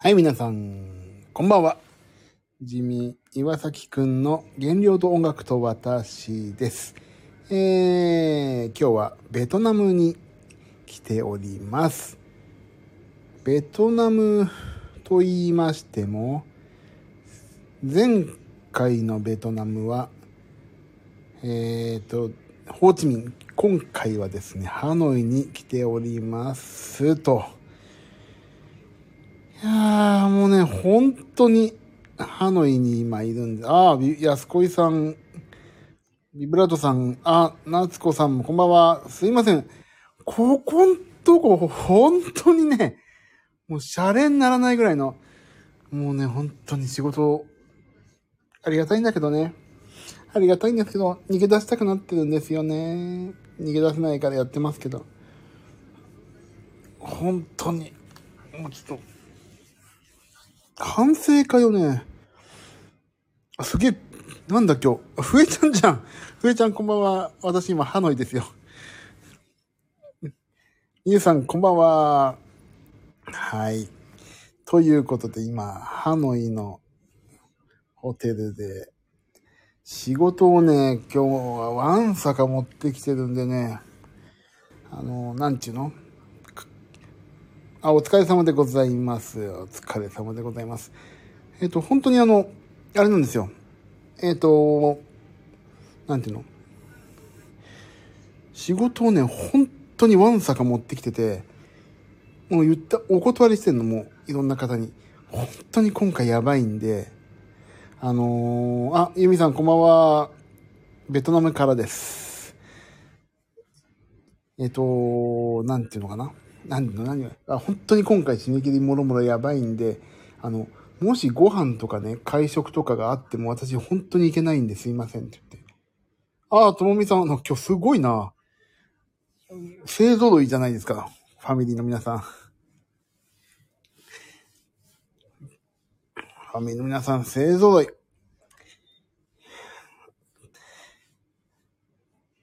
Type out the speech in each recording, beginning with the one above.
はい、皆さん、こんばんは。地味岩崎くんの原料と音楽と私です。えー、今日はベトナムに来ております。ベトナムと言いましても、前回のベトナムは、えーと、ホーチミン、今回はですね、ハノイに来ておりますと。いやー、もうね、本当に、ハノイに今いるんで、ああ、安子さん、ビブラートさん、あ、夏子さんもこんばんは。すいません。ここんとこ、本当にね、もうシャレにならないぐらいの、もうね、本当に仕事、ありがたいんだけどね。ありがたいんですけど、逃げ出したくなってるんですよね。逃げ出せないからやってますけど。本当に、もうちょっと、反省会をね、すげえ、なんだ今日、ふえちゃんじゃん。ふえちゃんこんばんは。私今ハノイですよ。みゆさんこんばんは。はい。ということで今、ハノイのホテルで、仕事をね、今日はワンサカ持ってきてるんでね、あの、なんちゅうの？あ、お疲れ様でございます。お疲れ様でございます。えっ、と、本当にあの、あれなんですよ。えっ、と、なんていうの？仕事をね、本当にわんさか持ってきてて、もう言った、お断りしてんのも、いろんな方に。本当に今回やばいんで、あのー、あ、ユミさんこんばんは。ベトナムからです。えっ、と、なんていうのかな？何の何が本当に今回締め切りもろもろやばいんで、あの、もしご飯とかね、会食とかがあっても私本当に行けないんですいませんって言って。ああ、ともみさん、今日すごいな。勢揃いじゃないですか。ファミリーの皆さん。ファミリーの皆さん、勢揃い。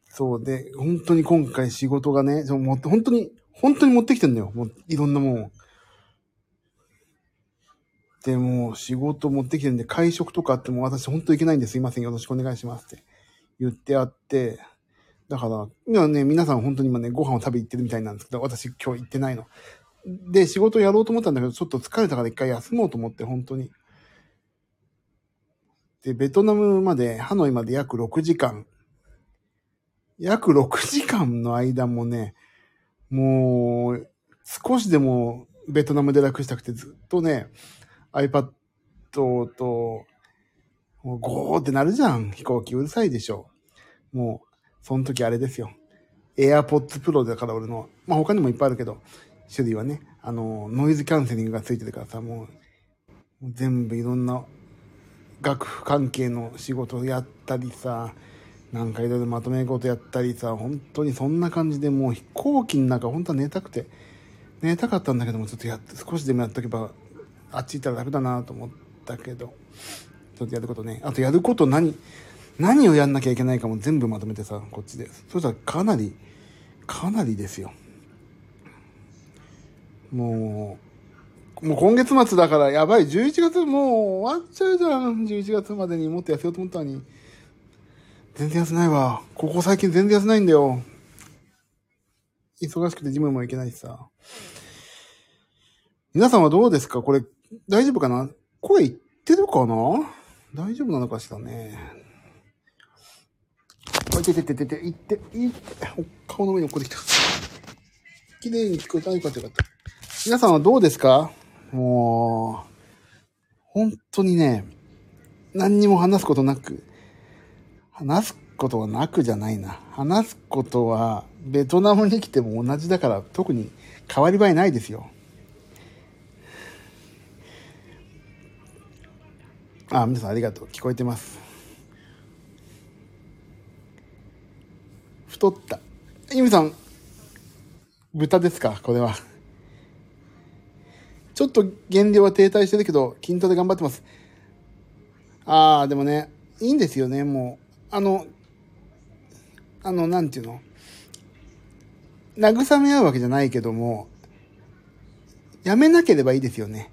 そうで、本当に今回仕事がね、もう本当に、本当に持ってきてんだよ。もういろんなもん。で、も仕事持ってきてるんで、会食とかあっても私本当行けないんですいません。よろしくお願いしますって言ってあって、だから、今ね、皆さん本当に今ね、ご飯を食べ行ってるみたいなんですけど、私今日行ってないの。で、仕事やろうと思ったんだけど、ちょっと疲れたから一回休もうと思って、本当に。で、ベトナムまで、ハノイまで約6時間。約6時間の間もね、もう、少しでもベトナムで楽したくてずっとね、iPad と、ゴーってなるじゃん。飛行機うるさいでしょ。もう、その時あれですよ。AirPods Pro だから俺の、まあ他にもいっぱいあるけど、種類はね、あの、ノイズキャンセリングがついてるからさ、もう、全部いろんな学府関係の仕事をやったりさ、なんかいろいろまとめ事やったりさ、本当にそんな感じでもう飛行機の中本当は寝たくて、寝たかったんだけども、ちょっとやって、少しでもやっとけば、あっち行ったら楽だなと思ったけど、ちょっとやることね。あとやること何、何をやんなきゃいけないかも全部まとめてさ、こっちで。そしたらかなり、かなりですよ。もう、もう今月末だからやばい。11月もう終わっちゃうじゃん。11月までにもっと痩せようと思ったのに。全然痩せないわ。ここ最近全然痩せないんだよ。忙しくてジムも行けないしさ。皆さんはどうですか？これ、大丈夫かな？声いってるかな？大丈夫なのかしらね。おいててててて、いって、いって、顔の上に落っこってきた。綺麗に聞こえたよかったよかった。皆さんはどうですか？もう、本当にね、何にも話すことなく、話すことはなくじゃないな。話すことは、ベトナムに来ても同じだから、特に変わり映えないですよ。あ、皆さんありがとう。聞こえてます。太った。ゆみさん、豚ですか？これは。ちょっと減量は停滞してるけど、筋トレ頑張ってます。ああ、でもね、いいんですよね、もう。あの、あの、なんていうの？慰め合うわけじゃないけども、やめなければいいですよね。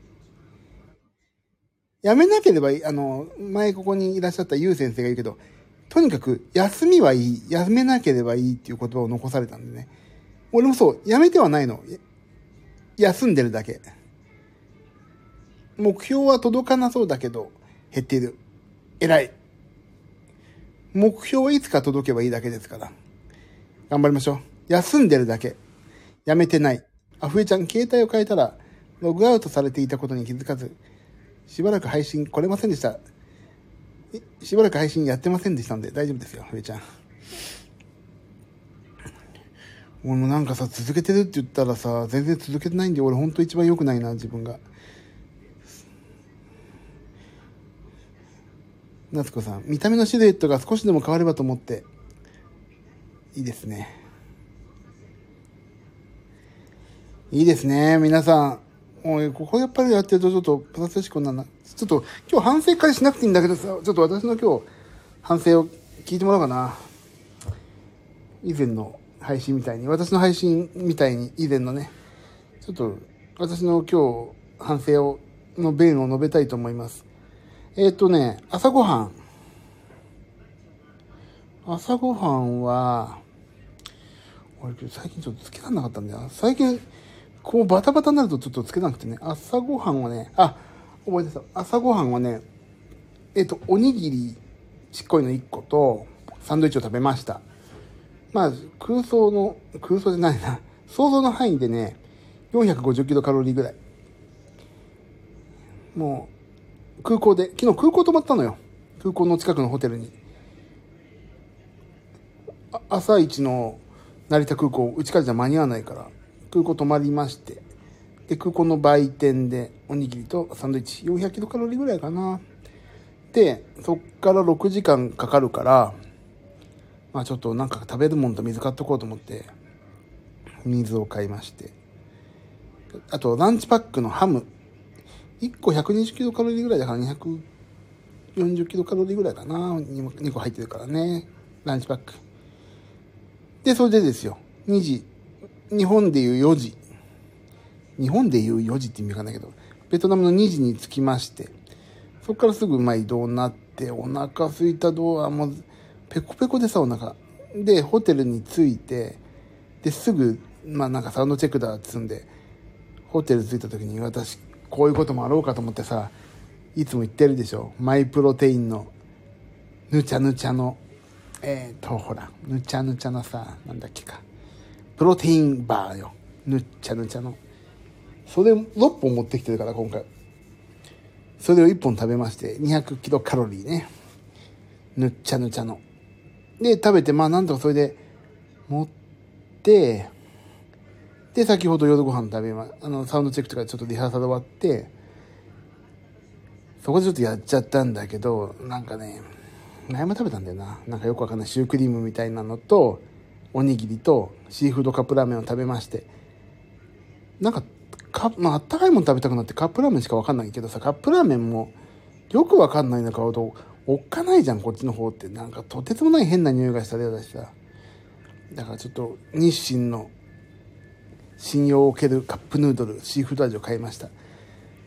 やめなければいい。あの、前ここにいらっしゃったゆう先生が言うけど、とにかく休みはいい。やめなければいいっていう言葉を残されたんでね。俺もそう、やめてはないの。休んでるだけ。目標は届かなそうだけど、減っている。偉い。目標はいつか届けばいいだけですから。頑張りましょう。休んでるだけ。やめてない。あふえちゃん、携帯を変えたら、ログアウトされていたことに気づかず、しばらく配信来れませんでした。しばらく配信やってませんでしたんで大丈夫ですよ、ふえちゃん。俺もなんかさ、続けてるって言ったらさ、全然続けてないんで、俺ほんと一番良くないな、自分が。夏子さん、見た目のシルエットが少しでも変わればと思って、いいですね。いいですね、皆さん。もう、ここやっぱりやってるとちょっとプラス思考なんだ。ちょっと今日反省会しなくていいんだけどさ、ちょっと私の今日反省を聞いてもらおうかな。以前の配信みたいに、私の配信みたいに以前のね、ちょっと私の今日反省を、の弁を述べたいと思います。えっ、ー、とね、朝ごはん。朝ごはんは、俺最近ちょっとつけらんなかったんだよ。最近、こうバタバタになるとちょっとつけなくてね、朝ごはんはね、あ、覚えてた。朝ごはんはね、えっ、ー、と、おにぎりちっこいの1個と、サンドイッチを食べました。まあ、空想の、空想じゃないな。想像の範囲でね、450キロカロリーぐらい。もう、空港で、昨日空港泊まったのよ。空港の近くのホテルに。朝一の成田空港、うちからじゃ間に合わないから、空港泊まりまして、で、空港の売店でおにぎりとサンドイッチ、400キロカロリーぐらいかな。で、そっから6時間かかるから、まあちょっとなんか食べるもんと水買っとこうと思って、水を買いまして。あと、ランチパックのハム。1個120キロカロリーぐらいだから240キロカロリーぐらいかな。2個入ってるからね。ランチパック。で、それでですよ。2時。日本でいう4時。日本でいう4時って意味わかんないけど、ベトナムの2時に着きまして、そこからすぐまあ移動になって、お腹空いた動画もペコペコでさ、お腹。で、ホテルに着いて、で、すぐ、まあなんかサウンドチェックだっつんで、ホテル着いた時に私、こういうこともあろうかと思ってさ、いつも言ってるでしょ。マイプロテインの、ぬちゃぬちゃの、えっ、ー、と、ほら、ぬちゃぬちゃのさ、なんだっけか。プロテインバーよ。ぬっちゃぬちゃの。それ6本持ってきてるから、今回。それを1本食べまして、200キロカロリーね。ぬっちゃぬちゃの。で、食べて、まあなんとかそれで持って、で、先ほど夜ご飯食べま、あの、サウンドチェックとかちょっとリハーサル終わって、そこでちょっとやっちゃったんだけど、なんかね、何も食べたんだよな。なんかよくわかんないシュークリームみたいなのと、おにぎりとシーフードカップラーメンを食べまして、なんか、かまあ、あったかいもの食べたくなってカップラーメンしかわかんないけどさ、カップラーメンもよくわかんないのかほどおっかないじゃん、こっちの方って。なんか、とてつもない変な匂いがしたら嫌だしさ。だからちょっと、日清の信用を受けるカップヌードル、シーフード味を買いました。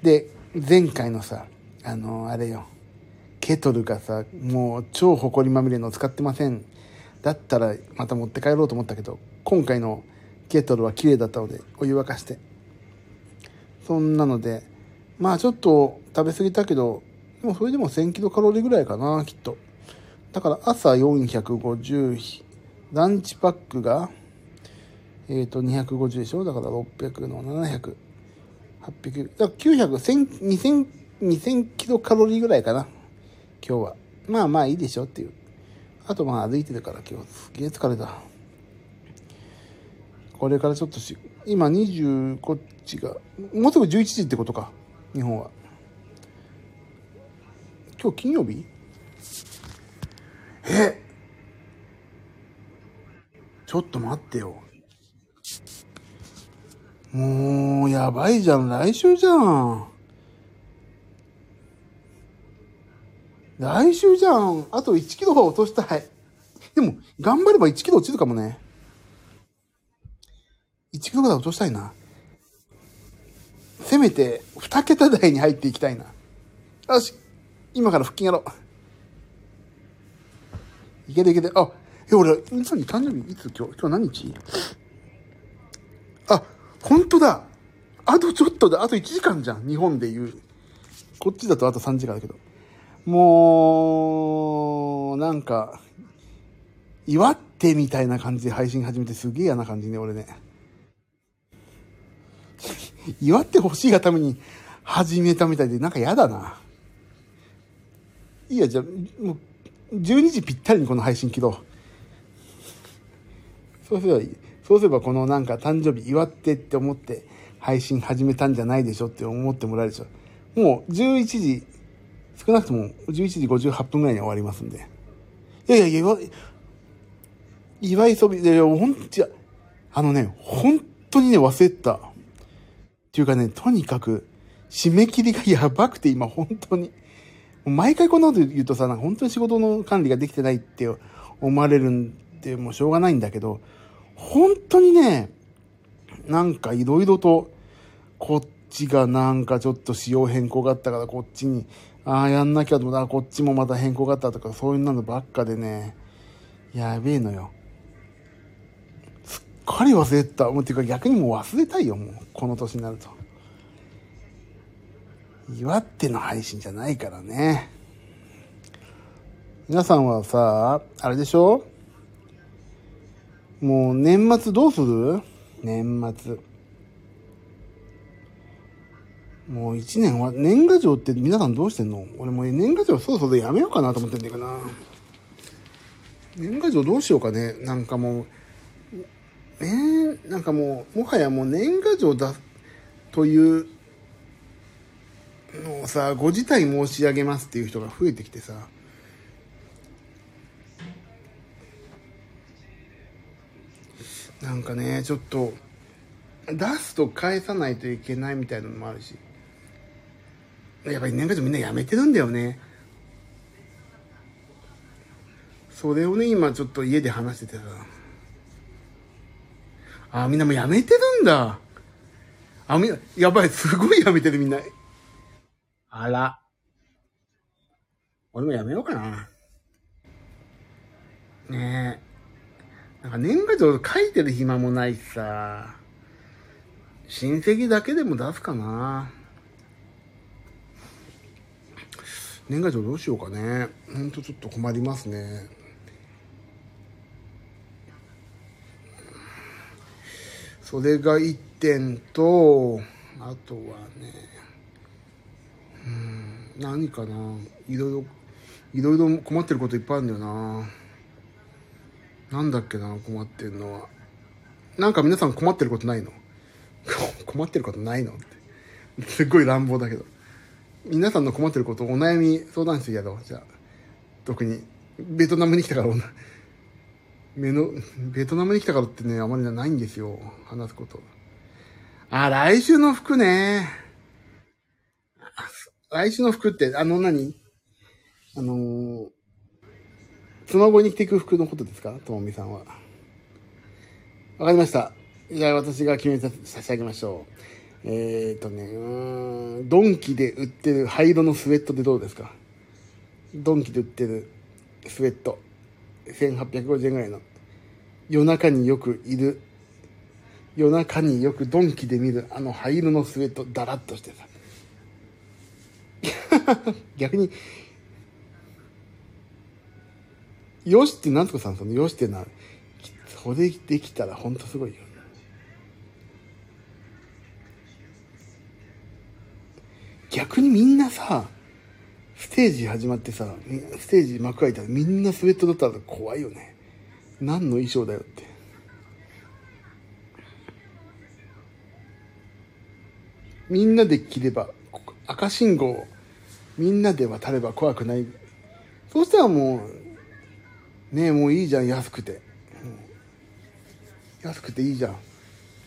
で、前回のさ、あの、あれよ、ケトルがさ、もう超埃まみれの使ってません。だったらまた持って帰ろうと思ったけど、今回のケトルは綺麗だったので、お湯沸かして。そんなので、まあちょっと食べ過ぎたけど、でもそれでも1000キロカロリーぐらいかな、きっと。だから朝450、ランチパックが、えっ、ー、と、250でしょ？だから600の700、800、だ900、1000、2000、2000キロカロリーぐらいかな。今日は。まあまあいいでしょっていう。あとまあ歩いてるから今日すげえ疲れた。これからちょっとし、今20、こっちが、もうすぐ11時ってことか。日本は。今日金曜日？え？ちょっと待ってよ。もう、やばいじゃん。来週じゃん。来週じゃん。あと1キロは落としたい。でも、頑張れば1キロ落ちるかもね。1キロぐらい落としたいな。せめて2桁台に入っていきたいな。よし今から腹筋やろう。いけるいける。あ、え、俺、何誕生日？いつ？今日、今日何日？あ、本当だあとちょっとで、あと1時間じゃん。日本で言う。こっちだとあと3時間だけど。もう、なんか、祝ってみたいな感じで配信始めてすげえ嫌な感じね、俺ね。祝ってほしいがために始めたみたいで、なんか嫌だな。いいや、じゃあ、もう、12時ぴったりにこの配信切ろう。そうすればいい。そうすればこのなんか誕生日祝ってって思って配信始めたんじゃないでしょって思ってもらえるでしょ。もう11時、少なくとも11時58分ぐらいに終わりますんで。いやいやいや、祝い、そび、いやいや、ほんと、あのね、本当にね、忘れた。っていうかね、とにかく、締め切りがやばくて今、本当に。毎回こんなこと言うとさ、なんか本当に仕事の管理ができてないって思われるんで、もうしょうがないんだけど、本当にね、なんかいろいろと、こっちがなんかちょっと仕様変更があったからこっちに、ああ、やんなきゃと思ったらこっちもまた変更があったとか、そういうのばっかでね、やべえのよ。すっかり忘れた。もうっていうか逆にもう忘れたいよ、もう。この年になると。祝っての配信じゃないからね。皆さんはさ、あれでしょ？もう年末どうする？年末。もう一年は、年賀状って皆さんどうしてんの？俺もう年賀状そろそろやめようかなと思ってんだけどな。年賀状どうしようかね。なんかもう、えー、なんかもう、もはやもう年賀状だ、というのをさ、ご自体申し上げますっていう人が増えてきてさ、なんかね、ちょっと、出すと返さないといけないみたいなのもあるし。やっぱり年賀状みんなやめてるんだよね。それをね、今ちょっと家で話しててさ。あ、みんなもうやめてるんだ。あ、みんな、やばい、すごいやめてるみんな。あら。俺もやめようかな。ねえ。なんか年賀状書いてる暇もないしさ、親戚だけでも出すかな。年賀状どうしようかね。ほんとちょっと困りますね。それが一点と、あとはね、うん、何かな。いろいろ、いろいろ困ってることいっぱいあるんだよな。なんだっけな、困ってんのは。なんか皆さん困ってることないの？困ってることないのって。すっごい乱暴だけど。皆さんの困ってること、お悩み相談室やろう。じゃあ。特に、ベトナムに来たから、目の、ベトナムに来たからってね、あまりないんですよ。話すこと。あ、来週の服ね。来週の服って、あの何？あのー、つまごに着ていく服のことですか？ともみさんは。わかりました。じゃあ私が決めさ差し上げましょう。えー、っとね、うん、ドンキで売ってる灰色のスウェットでどうですか？ドンキで売ってるスウェット。1850円ぐらいの。夜中によくいる。夜中によくドンキで見るあの灰色のスウェット、だらっとしてさ。逆によしってなんとかさん、そのよしってな、それできたらほんとすごいよ。逆にみんなさ、ステージ始まってさ、ステージ幕開いたらみんなスウェットだったら怖いよね。何の衣装だよって。みんなで着れば、赤信号、みんなで渡れば怖くない。そうしたらもう、ねもういいじゃん安くて、安くていいじゃん。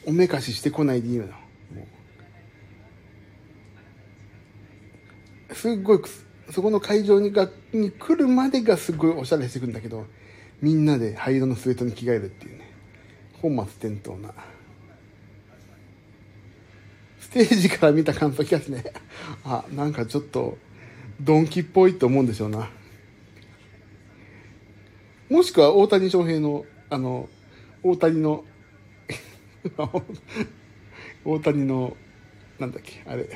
おめかししてこないでいいよな。すっごいそこの会場にがに来るまでがすごいおしゃれしてくんだけどみんなで灰色のスウェットに着替えるっていうね。本末転倒な。ステージから見た感想きますね。あなんかちょっとドンキっぽいと思うんでしょうな。もしくは大谷翔平の、あの、大谷の 大谷の、なんだっけ、あれ。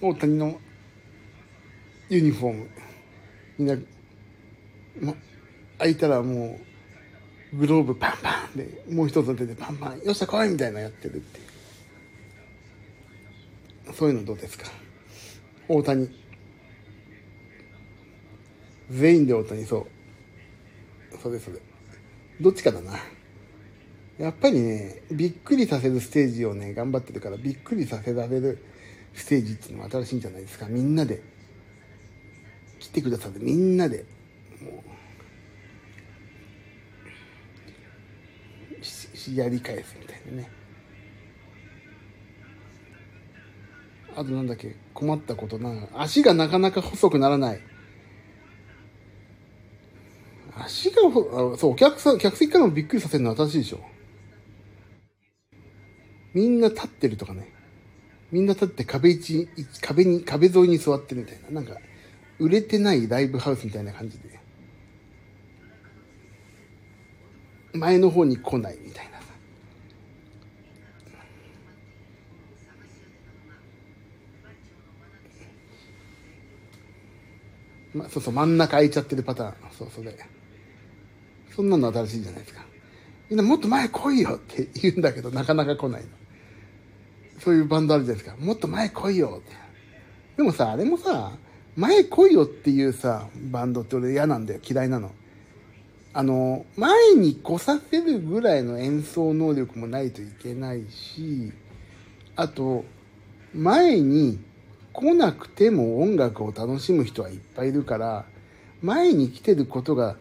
大谷のユニフォーム。みんな、ま、開いたらもう、グローブパンパンで、もう一つの手でパンパン、よっしゃ来いみたいなやってるって。そういうのどうですか？大谷。全員で大谷、そう。それそれ。どっちかだな。やっぱりね、びっくりさせるステージをね、頑張ってるから、びっくりさせられるステージっていうのは新しいんじゃないですか。みんなで。来てくださってみんなで。もう、やり返すみたいなね。あとなんだっけ、困ったことな。足がなかなか細くならない。足が、そう、お客さん、客席からもびっくりさせるのは新しいでしょ。みんな立ってるとかね。みんな立って壁一、壁に、壁沿いに座ってるみたいな。なんか、売れてないライブハウスみたいな感じで。前の方に来ないみたいなさ。ま、そうそう、真ん中空いちゃってるパターン。そうそれ。そんなの新しいじゃないですか。みんなもっと前来いよって言うんだけど、なかなか来ないの。そういうバンドあるじゃないですか。もっと前来いよって。でもさ、あれもさ、前来いよっていうさ、バンドって俺嫌なんだよ。嫌いなの。あの、前に来させるぐらいの演奏能力もないといけないし、あと、前に来なくても音楽を楽しむ人はいっぱいいるから、前に来てることが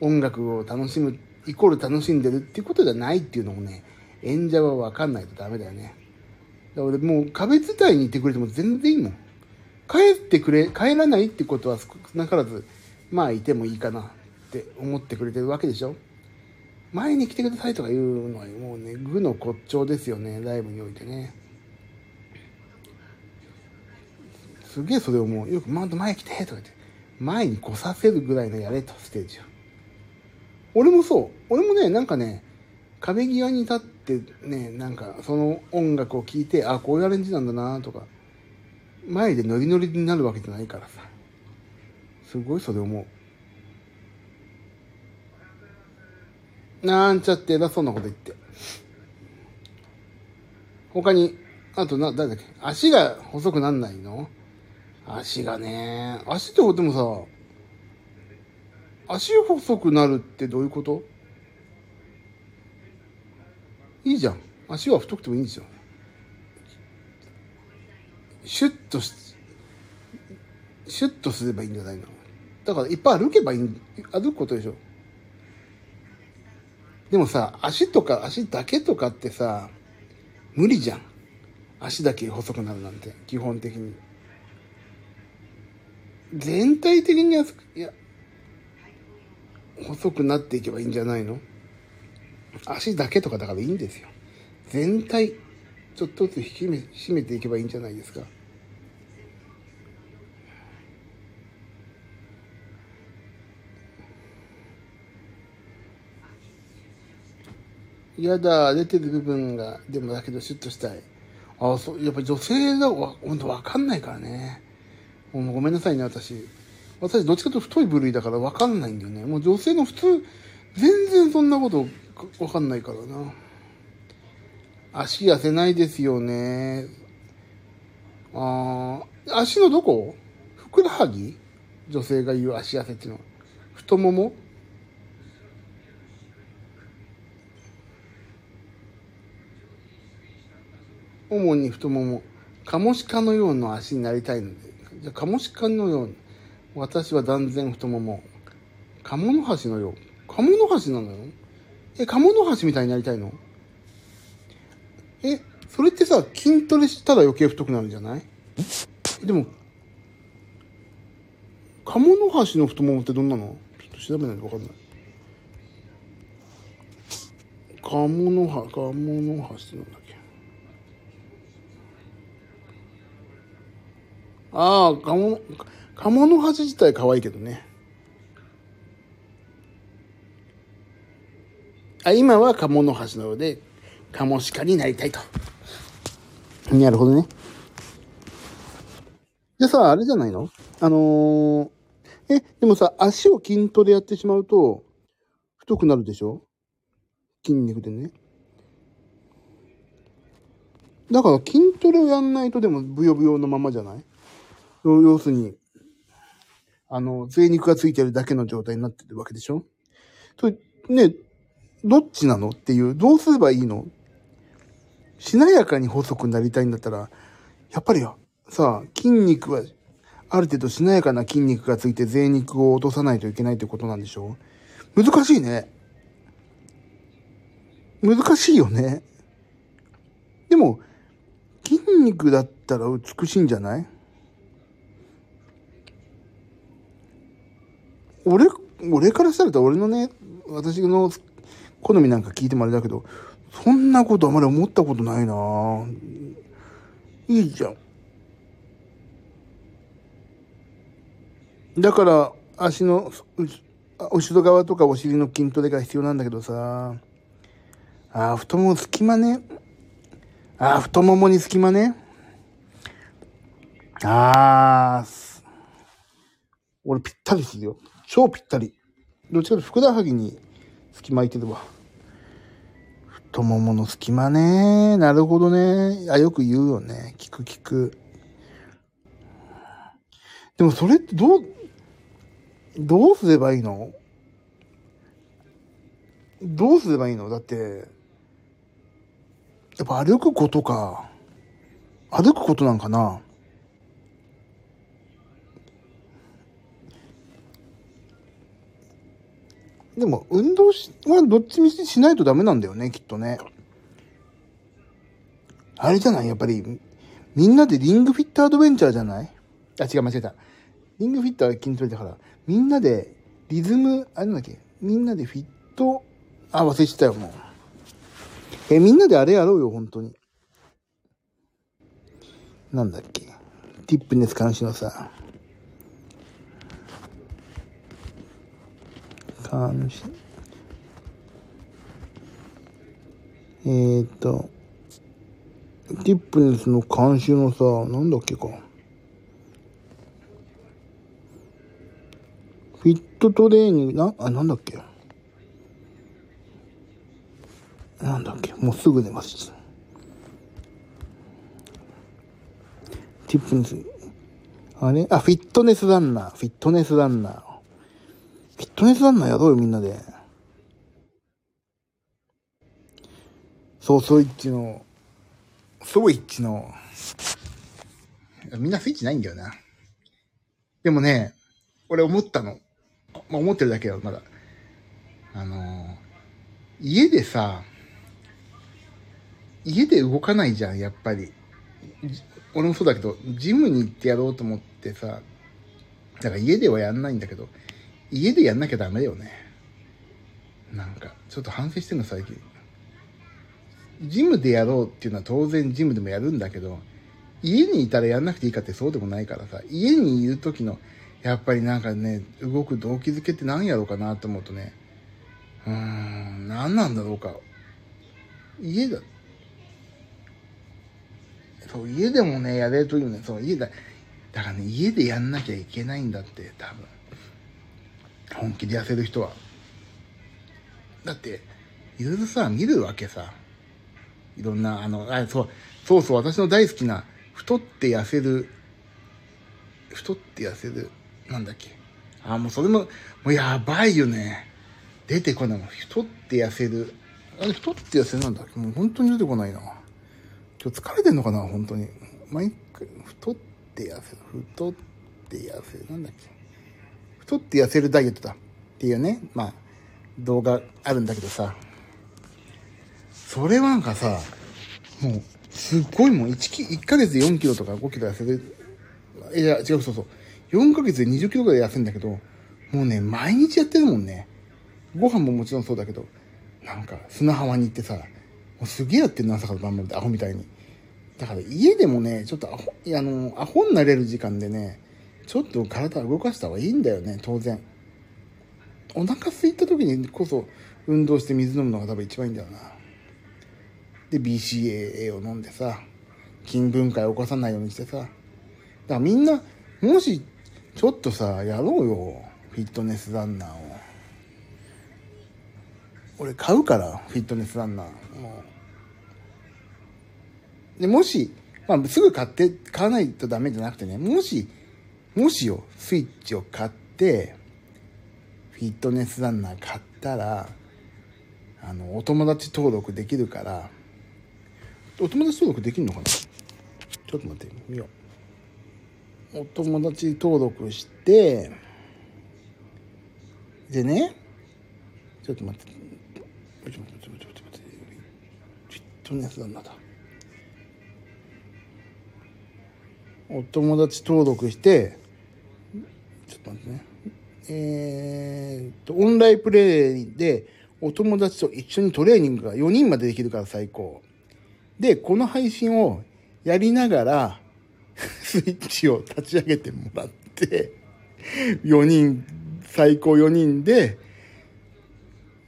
音楽を楽しむ、イコール楽しんでるっていうことじゃないっていうのもね、演者は分かんないとダメだよね。だからもう壁伝いにいてくれても全然いいもん。帰ってくれ、帰らないってことは少なからず、まあいてもいいかなって思ってくれてるわけでしょ前に来てくださいとか言うのはもうね、愚の骨頂ですよね、ライブにおいてね。すげえそれをもう、よく、まだ前来てとか言って、前に来させるぐらいのやれと、ステージを。俺もそう。俺もね、なんかね、壁際に立ってね、なんかその音楽を聴いて、あ、こういうアレンジなんだなとか、前でノリノリになるわけじゃないからさ。すごいそれ思う。なんちゃって偉そうなこと言って。他に、あとな、誰だっけ？足が細くなんないの？足がね、足ってでもさ、足細くなるってどういうこと？いいじゃん。足は太くてもいいんですよ。シュッとし、シュッとすればいいんじゃないの？だからいっぱい歩けばいい、歩くことでしょ。でもさ、足とか、足だけとかってさ、無理じゃん。足だけ細くなるなんて、基本的に。全体的に安く、いや、細くなっていけばいいんじゃないの？足だけとかだからいいんですよ。全体、ちょっとずつ引き締めていけばいいんじゃないですか。嫌だ、出てる部分が、でもだけどシュッとしたい。ああそう、やっぱ女性だ、ほんとわかんないからね。もうごめんなさいね、私。私、どっちかというと太い部類だからわかんないんだよね。もう女性の普通、全然そんなことわかんないからな。足痩せないですよね。ああ、足のどこ？ふくらはぎ？女性が言う足痩せっていうのは。太もも？主に太もも。カモシカのような足になりたいので。じゃあカモシカのように。私は断然太もも。カモノハシのよう。カモノハシなのよ。え、カモノハシみたいになりたいの？え、それってさ、筋トレしたら余計太くなるんじゃない？でも、カモノハシの太ももってどんなの？ちょっと調べないとわかんない。カモノハ、カモノハシなんだっけ？ああ、カモ、カカモノハシ自体可愛いけどね。あ、今はカモノハシなので、カモシカになりたいと。なるほどね。でさ、あれじゃないの？あのー、え、でもさ、足を筋トレやってしまうと、太くなるでしょ？筋肉でね。だから筋トレをやんないとでもブヨブヨのままじゃない？要するに、あの、贅肉がついてるだけの状態になってるわけでしょ？と、ね、どっちなのっていう、どうすればいいの？しなやかに細くなりたいんだったら、やっぱりさ、筋肉は、ある程度しなやかな筋肉がついて贅肉を落とさないといけないってことなんでしょ？難しいね。難しいよね。でも、筋肉だったら美しいんじゃない？俺、俺からしたら俺のね、私の好みなんか聞いてもあれだけど、そんなことあまり思ったことないないいじゃん。だから、足の、後ろ側とかお尻の筋トレが必要なんだけどさ、あ、太もも隙間ね。ああ、太ももに隙間ね。ああ、俺ぴったりするよ。超ぴったり。どっちかというとふくらはぎに隙間空いてるわ。太ももの隙間ね。なるほどね。あ、よく言うよね。聞く聞く。でもそれってどう、どうすればいいの？どうすればいいの？だって、やっぱ歩くことか。歩くことなんかなでも、運動し、はどっちみちしないとダメなんだよね、きっとね。あれじゃない？やっぱり、みんなでリングフィットアドベンチャーじゃない？あ、違う、間違えた。リングフィットは筋トレだから、みんなでリズム、あれなんだっけ？みんなでフィット、あ、忘れてたよ、もう。え、みんなであれやろうよ、本当に。なんだっけ？ティップネス監視のさ。監視。えー、っと、ティップネスの監修のさ、なんだっけか。フィットトレーニング、な、あ、なんだっけ。なんだっけもうすぐ出ます。ティップネス。あれ？あ、フィットネスランナー。フィットネスランナー。ットネスランナーやろうよ、みんなで。そう、スイッチの、スイッチの、みんなスイッチないんだよな。でもね、俺思ったの。まあ、思ってるだけよ、まだ。あの、家でさ、家で動かないじゃん、やっぱり。俺もそうだけど、ジムに行ってやろうと思ってさ、だから家ではやんないんだけど、家でやんなきゃダメよね。なんか、ちょっと反省してんの最近。ジムでやろうっていうのは当然ジムでもやるんだけど、家にいたらやんなくていいかってそうでもないからさ、家にいる時の、やっぱりなんかね、動く動機づけって何やろうかなと思うとね、うーん、何なんだろうか。家だ、そう、家でもね、やれるというね、そう、家だ、だからね、家でやんなきゃいけないんだって、多分。本気で痩せる人は。だって、いろいろさ、見るわけさ。いろんな、あの、あ、そう、そうそう、私の大好きな、太って痩せる、太って痩せる、なんだっけ。あ、もうそれも、もうやばいよね。出てこないもん。太って痩せる。あれ、太って痩せるなんだっけもう本当に出てこないな。今日疲れてんのかな本当に。毎回、太って痩せる。太って痩せる。なんだっけ。太って痩せるダイエットだ。っていうね、まあ、動画あるんだけどさ。それはなんかさ、もう、すっごいもん。1, 1ヶ月で4キロとか5キロ痩せる。いや、違う、そうそう。4ヶ月で20キロぐらい痩せるんだけど、もうね、毎日やってるもんね。ご飯ももちろんそうだけど、なんか砂浜に行ってさ、もうすげえやってんの、朝から晩まで、アホみたいに。だから家でもね、ちょっとアホ、あの、アホになれる時間でね、ちょっと体動かした方がいいんだよね、当然。お腹空いた時にこそ運動して水飲むのが多分一番いいんだよな。で、BCAA を飲んでさ、筋分解を起こさないようにしてさ。だからみんな、もし、ちょっとさ、やろうよ。フィットネスランナーを。俺買うから、フィットネスランナー。もう。で、もし、まあ、すぐ買って、買わないとダメじゃなくてね、もし、もしよ、スイッチを買って、フィットネスランナー買ったら、あの、お友達登録できるから、お友達登録できるのかな？ちょっと待って、みよう。お友達登録して、でね、ちょっと待って、ちょっと待って、ちょっと待って、フィットネスランナーだ。お友達登録して、ちょっと待ってね。えー、と、オンラインプレイでお友達と一緒にトレーニングが4人までできるから最高。で、この配信をやりながら、スイッチを立ち上げてもらって、4人、最高4人で、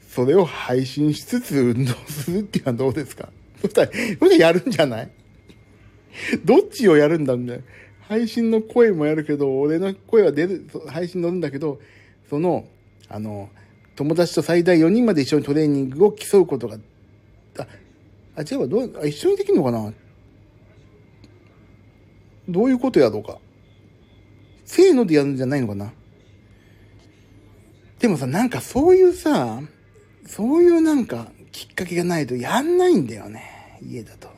それを配信しつつ運動するっていうのはどうですか？そしたら、そしたらやるんじゃない？どっちをやるんだんだよ。配信の声もやるけど、俺の声は出る、配信乗るんだけど、その、あの、友達と最大4人まで一緒にトレーニングを競うことが、あ、あ、違うわ、どう、一緒にできるのかな？どういうことやろうか？せーのでやるんじゃないのかな？でもさ、なんかそういうさ、そういうなんかきっかけがないとやんないんだよね。家だと。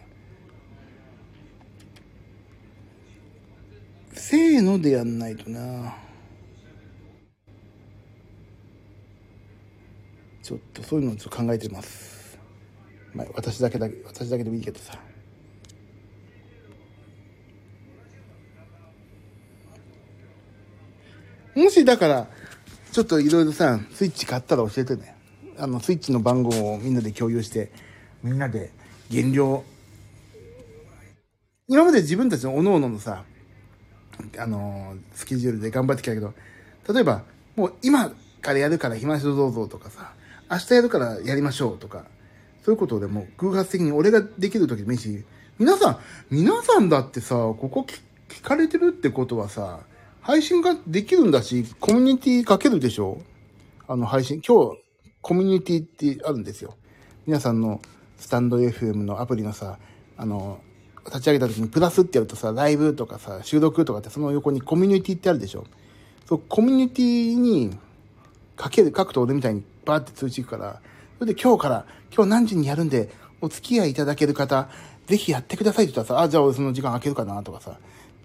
せーのでやんないとな。ちょっとそういうのをちょっと考えてます。まあ、私だけだけ、私だけでもいいけどさ。もしだから、ちょっといろいろさ、スイッチ買ったら教えてね。あの、スイッチの番号をみんなで共有して、みんなで減量、今まで自分たちの各々のさ、あの、スケジュールで頑張ってきたけど、例えば、もう今からやるから暇しろどうぞとかさ、明日やるからやりましょうとか、そういうことでも偶発的に俺ができる時でもいいし、皆さん、皆さんだってさ、ここ聞かれてるってことはさ、配信ができるんだし、コミュニティかけるでしょ？あの配信、今日、コミュニティってあるんですよ。皆さんのスタンド FM のアプリのさ、あの、立ち上げた時にプラスってやるとさ、ライブとかさ、収録とかってその横にコミュニティってあるでしょそう、コミュニティにかける、書くと俺みたいにバーって通知いくから、それで今日から、今日何時にやるんで、お付き合いいただける方、ぜひやってくださいって言ったらさ、あ、じゃあ俺その時間空けるかなとかさ、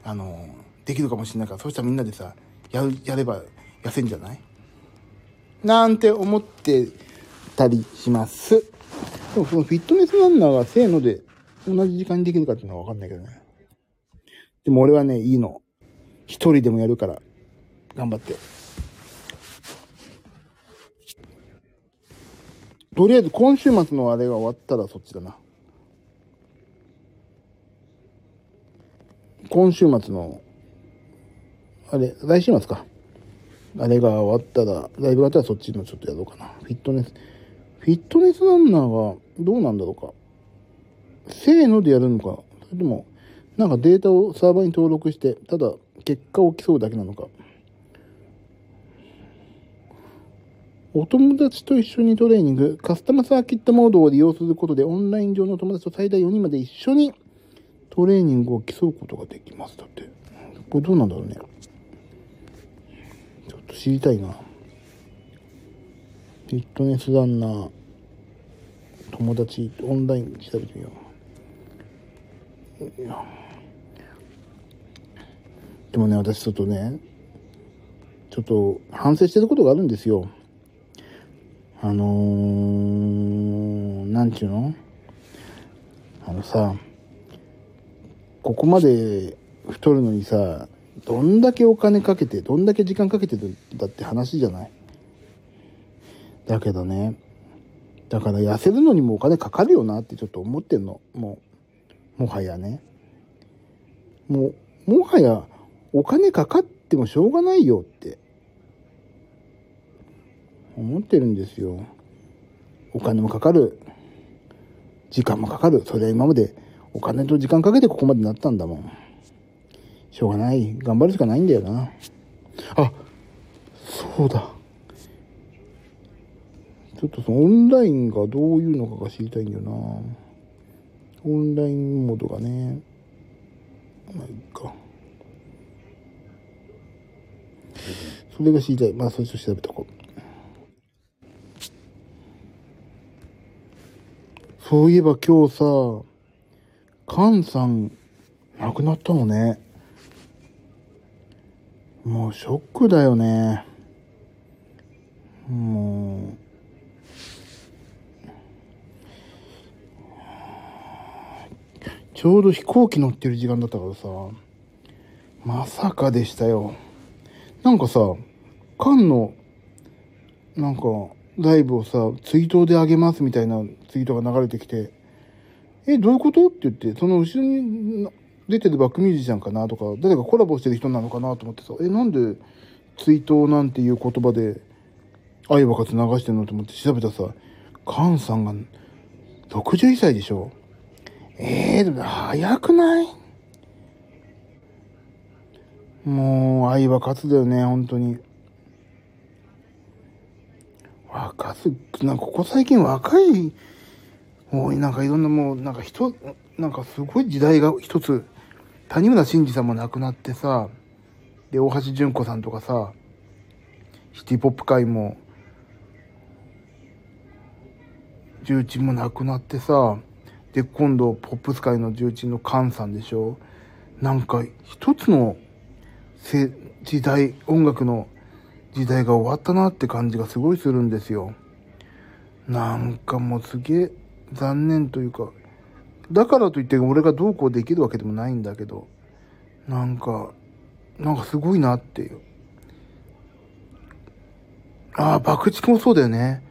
あの、できるかもしれないから、そうしたらみんなでさ、やる、やれば痩せんじゃない？なんて思ってたりします。でもそのフィットネスランナーがせーので同じ時間にできるかっていうのはわかんないけどね。でも俺はね、いいの。一人でもやるから、頑張って。とりあえず今週末のあれが終わったらそっちだな。今週末の、あれ、来週末か。あれが終わったら、ライブがあったらそっちのちょっとやろうかな。フィットネス。フィットネスランナーがどうなんだろうか。せーのでやるのか、それとも、なんかデータをサーバーに登録して、ただ結果を競うだけなのか？お友達と一緒にトレーニング、カスタマーサーキットモードを利用することで、オンライン上の友達と最大4人まで一緒にトレーニングを競うことができます。だって。これどうなんだろうね？ちょっと知りたいな。フィットネスランナー、友達、オンライン調べてみよう。でもね、私ちょっとね、ちょっと反省してることがあるんですよ。あのー、なんちゅうの？あのさ、ここまで太るのにさ、どんだけお金かけて、どんだけ時間かけてるんだって話じゃない？だけどね、だから痩せるのにもお金かかるよなってちょっと思ってんの。もう。もはやね。もう、もはやお金かかってもしょうがないよって思ってるんですよ。お金もかかる。時間もかかる。それは今までお金と時間かけてここまでなったんだもん。しょうがない。頑張るしかないんだよな。あ、そうだ。ちょっとそのオンラインがどういうのかが知りたいんだよな。オンラインモードがね。まあいいか。それが知りたい。まあそれと調べとこう。そういえば今日さ、菅さん亡くなったのね。もうショックだよね。もう。ちょうど飛行機乗ってる時間だったからさ、まさかでしたよ。なんかさ、菅の、なんか、ライブをさ、ツイートであげますみたいなツイートが流れてきて、え、どういうこと？って言って、その後ろに出てるバックミュージシャンかなとか、誰かコラボしてる人なのかなと思ってさ、え、なんでツイートなんていう言葉で愛はかつ流してんのと思って調べたらさ、カンさんが61歳でしょええー、でも早くない？もう愛は勝つだよね、本当に。若す、なんかここ最近若い、もうなんかいろんなもう、なんか人、なんかすごい時代が一つ、谷村新司さんも亡くなってさ、で、大橋純子さんとかさ、シティポップ界も、重鎮も亡くなってさ、で、今度、ポップス界の重鎮の菅さんでしょなんか、一つの、時代、音楽の時代が終わったなって感じがすごいするんですよ。なんかもうすげえ残念というか、だからといって俺がどうこうできるわけでもないんだけど、なんか、なんかすごいなっていう。ああ、爆竹もそうだよね。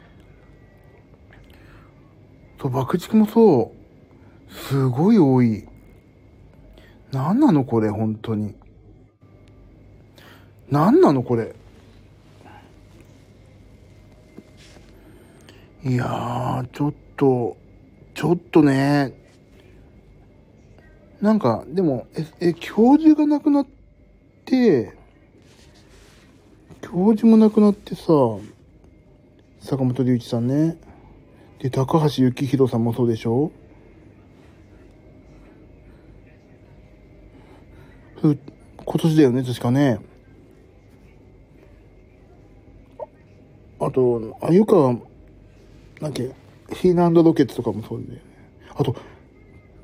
そう、爆竹もそう。すごい多い。何なのこれ、本当に。何なのこれ。いやー、ちょっと、ちょっとね、なんか、でも、え、え、教授が亡くなって、教授も亡くなってさ、坂本龍一さんね。で、高橋幸宏さんもそうでしょ今年だよね、確かね。あと、あゆかなんけ、ヒーナロケッツとかもそうだよね。あと、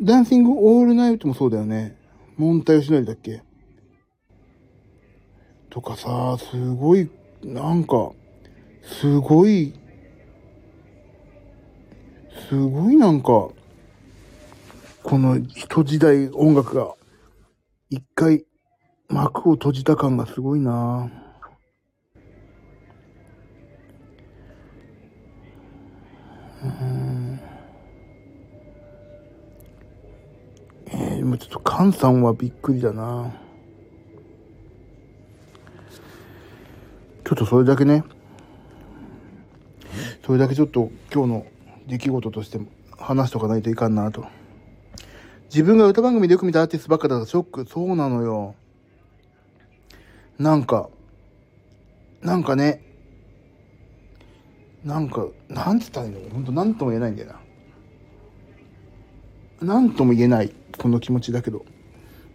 ダンシングオールナイトもそうだよね。モンタヨシノリだっけとかさ、すごい、なんか、すごい、すごいなんか、この人時代音楽が、一回幕を閉じた感がすごいなぁ。えー、でもちょっと菅さんはびっくりだな。ちょっとそれだけね、それだけちょっと今日の出来事として話しとかないといかんなと。自分が歌番組でよく見たアーティストばっかだとショック。そうなのよ。なんか、なんかね、なんか、なんつったらいいの？本当なんとも言えないんだよな。なんとも言えない、この気持ちだけど。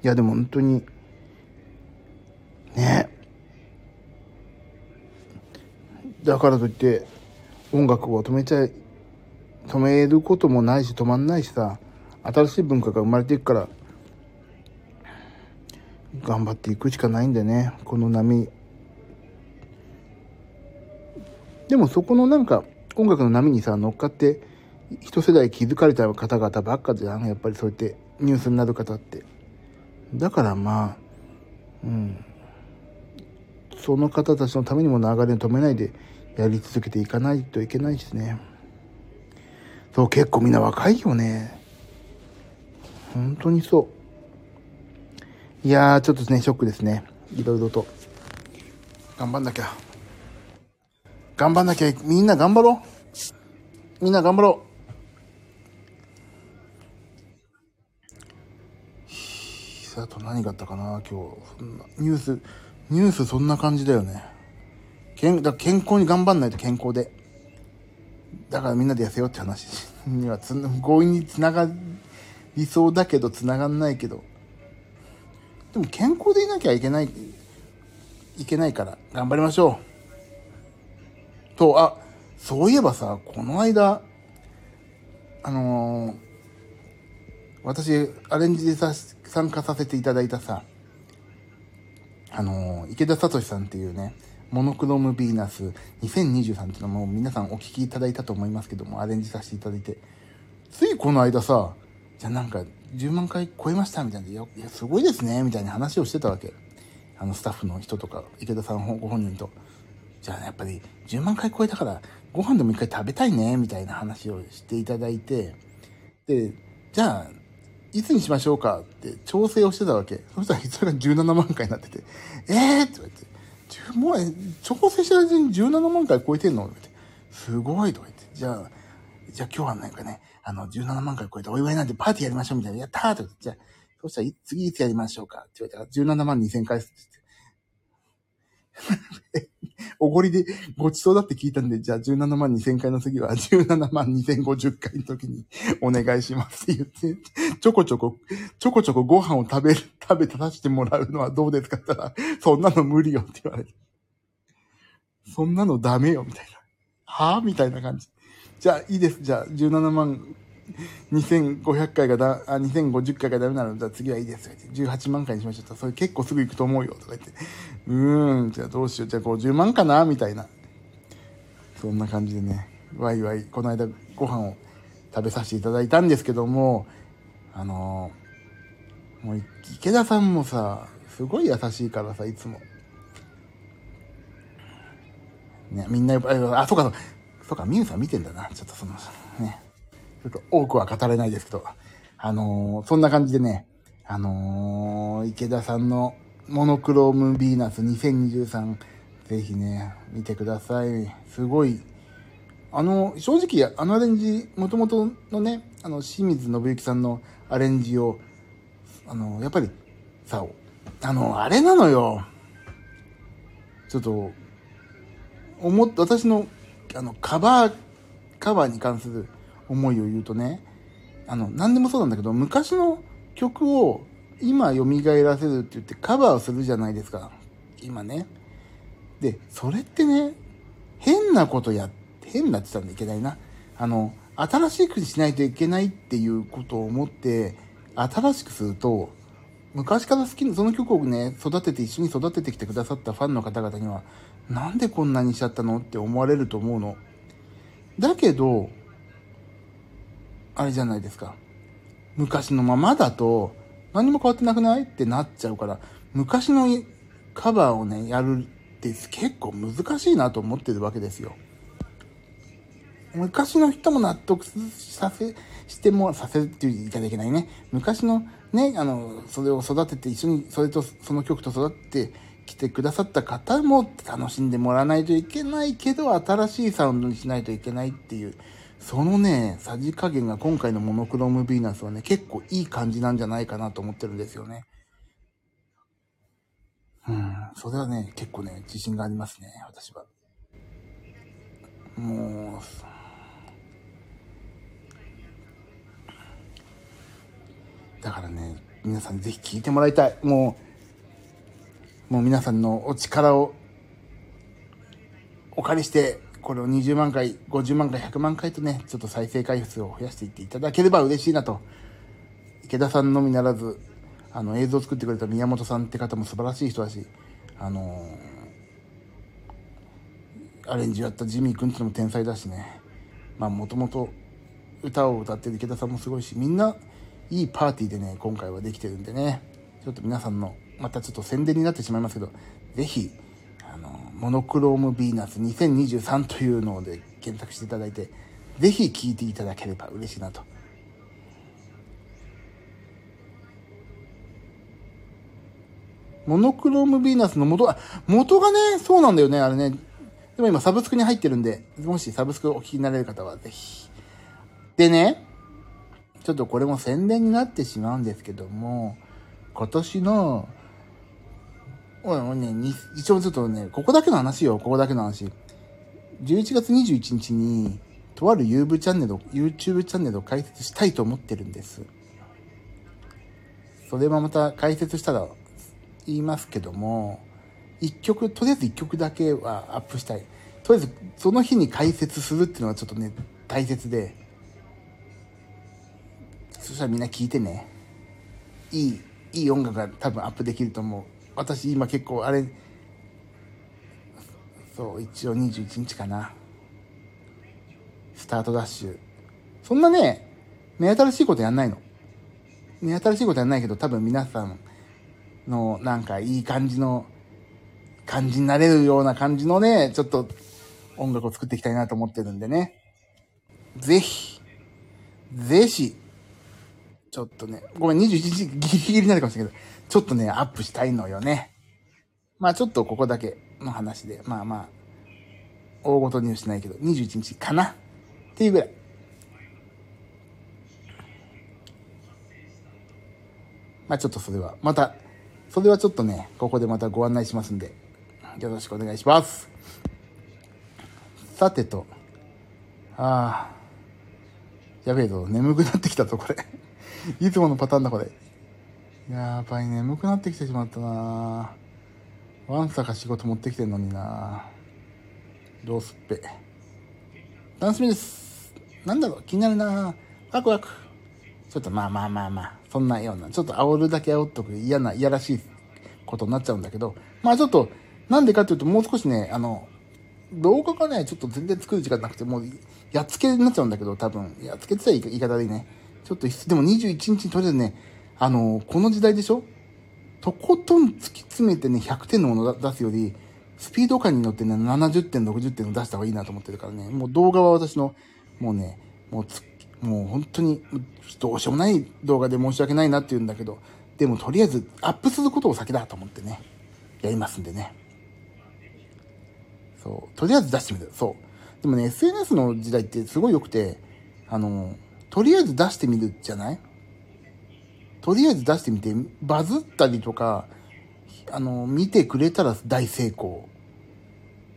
いや、でも本当に、ね。だからといって、音楽を止めちゃい、止めることもないし、止まんないしさ、新しい文化が生まれていくから、頑張っていくしかないんだよね。この波。でもそこのなんか音楽の波にさ乗っかって一世代気づかれた方々ばっかじゃん。やっぱりそうやってニュースになる方って。だからまあうん。その方たちのためにも流れを止めないでやり続けていかないといけないしね。そう結構みんな若いよね。本当にそういやー、ちょっとね、ショックですね。いろいろと。頑張んなきゃ。頑張んなきゃ。みんな頑張ろう。みんな頑張ろう。さあと何があったかな、今日。ニュース、ニュースそんな感じだよね。健だ健康に頑張んないと健康で。だからみんなで痩せようって話にはつ強引につながりそうだけどつながんないけど。でも健康でいなきゃいけない、いけないから頑張りましょう。と、あ、そういえばさ、この間、あのー、私、アレンジでさ参加させていただいたさ、あのー、池田聡さんっていうね、モノクロムヴィーナス2023っていうのも皆さんお聞きいただいたと思いますけども、アレンジさせていただいて、ついこの間さ、じゃあなんか10万回超えましたみたいな、いや、いやすごいですね、みたいな話をしてたわけ。あのスタッフの人とか、池田さんご本人と。じゃあ、ね、やっぱり10万回超えたから、ご飯でも一回食べたいね、みたいな話をしていただいて、で、じゃあ、いつにしましょうか。って調整をしてたわけ。そしたらそれが17万回になってて、えーって言われて、もう、調整してるうちに17万回超えてんの？って、すごいとか言って、じゃあ、じゃあ今日はなんかね、あの、17万回超えてお祝いなんでパーティーやりましょうみたいな、やったーとかじゃあ、そしたら次いつやりましょうかって言われたら、17万2000回って。おごりでごちそうだって聞いたんで、じゃあ17万2000回の次は17万2050回の時にお願いしますって言って、ちょこちょこ、ちょこちょこご飯を食べ、食べたらしてもらうのはどうですかって言ったら、そんなの無理よって言われて。そんなのダメよみたいな。はぁみたいな感じ。じゃあいいです。じゃあ17万2500回がだ、あ、2050回がダメなの？じゃあ次はいいです。18万回にしましょう。それ結構すぐ行くと思うよ。とか言って。うーん、じゃあどうしよう。じゃあ50万かな？みたいな。そんな感じでね、ワイワイ、この間ご飯を食べさせていただいたんですけども、あのー、もう池田さんもさ、すごい優しいからさ、いつも。ね、みんな、あ、そうか、そうそうか、ミュウさん見てんだな。ちょっとその、ね。ちょっと多くは語れないですけど、あのー、そんな感じでね、あのー、池田さんのモノクロームヴィーナス2023、ぜひね、見てください。すごい、あの、正直、あのアレンジ、もともとのね、あの、清水信之さんのアレンジを、あの、やっぱり、さ、あの、あれなのよ。ちょっと、思っ、私の、あの、カバー、カバーに関する思いを言うとね、あの、何でもそうなんだけど、昔の曲を今蘇らせるって言ってカバーをするじゃないですか。今ね。で、それってね、変なことや、変なって言ったらいけないな。あの、新しくしないといけないっていうことを思って、新しくすると、昔から好きな、その曲をね、育てて一緒に育ててきてくださったファンの方々には、なんでこんなにしちゃったのって思われると思うの。だけど、あれじゃないですか。昔のままだと、何も変わってなくないってなっちゃうから、昔のカバーをね、やるって結構難しいなと思ってるわけですよ。昔の人も納得させ、しても、させるって言い方いけないね。昔のね、あの、それを育てて一緒に、それと、その曲と育ってきてくださった方も楽しんでもらわないといけないけど、新しいサウンドにしないといけないっていう、そのね、さじ加減が今回のモノクロームヴィーナスはね、結構いい感じなんじゃないかなと思ってるんですよね。うん、それはね、結構ね、自信がありますね、私は。もう、だからね、皆さんぜひ聞いてもらいたい。もう、もう皆さんのお力をお借りして、これを20万回、50万回、100万回とね、ちょっと再生回数を増やしていっていただければ嬉しいなと。池田さんのみならず、あの、映像を作ってくれた宮本さんって方も素晴らしい人だし、あのー、アレンジをやったジミー君ってのも天才だしね。まあ、もともと歌を歌ってる池田さんもすごいし、みんないいパーティーでね、今回はできてるんでね、ちょっと皆さんの、またちょっと宣伝になってしまいますけど、ぜひ、あのモノクロームヴィーナス2023というので検索していただいて、ぜひ聴いていただければ嬉しいなと。モノクロームヴィーナスの元、あ、元がね、そうなんだよね、あれね。でも今サブスクに入ってるんで、もしサブスクお聞きになれる方はぜひ。でね、ちょっとこれも宣伝になってしまうんですけども、今年の、おい、おいね、一応ちょっとね、ここだけの話よ、ここだけの話。11月21日に、とある YouTube チャンネル、YouTube チャンネルを開設したいと思ってるんです。それはまた解説したら言いますけども、一曲、とりあえず一曲だけはアップしたい。とりあえず、その日に解説するっていうのはちょっとね、大切で、そしたらみんな聞いてね。いい、いい音楽が多分アップできると思う。私今結構あれ、そう、一応21日かな。スタートダッシュ。そんなね、目新しいことやんないの。目新しいことやんないけど、多分皆さんのなんかいい感じの、感じになれるような感じのね、ちょっと音楽を作っていきたいなと思ってるんでね。ぜひ、ぜひ、ちょっとね、ごめん、21日ギリギリになるかもしれないけど、ちょっとね、アップしたいのよね。まあちょっとここだけの話で、まあまあ、大ごとにはしないけど、21日かなっていうぐらい。まあちょっとそれは、また、それはちょっとね、ここでまたご案内しますんで、よろしくお願いします。さてと、ああ、やべえぞ、眠くなってきたぞ、これ。いつものパターンだ、これ。やばい、眠くなってきてしまったなワンサか仕事持ってきてんのになどうすっぺ。楽しみです。なんだろう、気になるなワクワク。ちょっとまあまあまあまあ、そんなような、ちょっと煽るだけ煽っとく嫌な、いやらしいことになっちゃうんだけど、まあちょっと、なんでかっていうと、もう少しね、あの、動画がね、ちょっと全然作る時間なくて、もう、やっつけになっちゃうんだけど、多分、やっつけてたら言い方でいいね。ちょっと、でも21日にとりあえずね、あの、この時代でしょ？とことん突き詰めてね、100点のもの出すより、スピード感に乗ってね、70点、60点を出した方がいいなと思ってるからね、もう動画は私の、もうね、もうつもう本当にどうしようもない動画で申し訳ないなって言うんだけど、でもとりあえずアップすることを先だと思ってね、やりますんでね。そう。とりあえず出してみる。そう。でもね、SNS の時代ってすごい良くて、あの、とりあえず出してみるじゃない？とりあえず出してみて、バズったりとか、あの、見てくれたら大成功。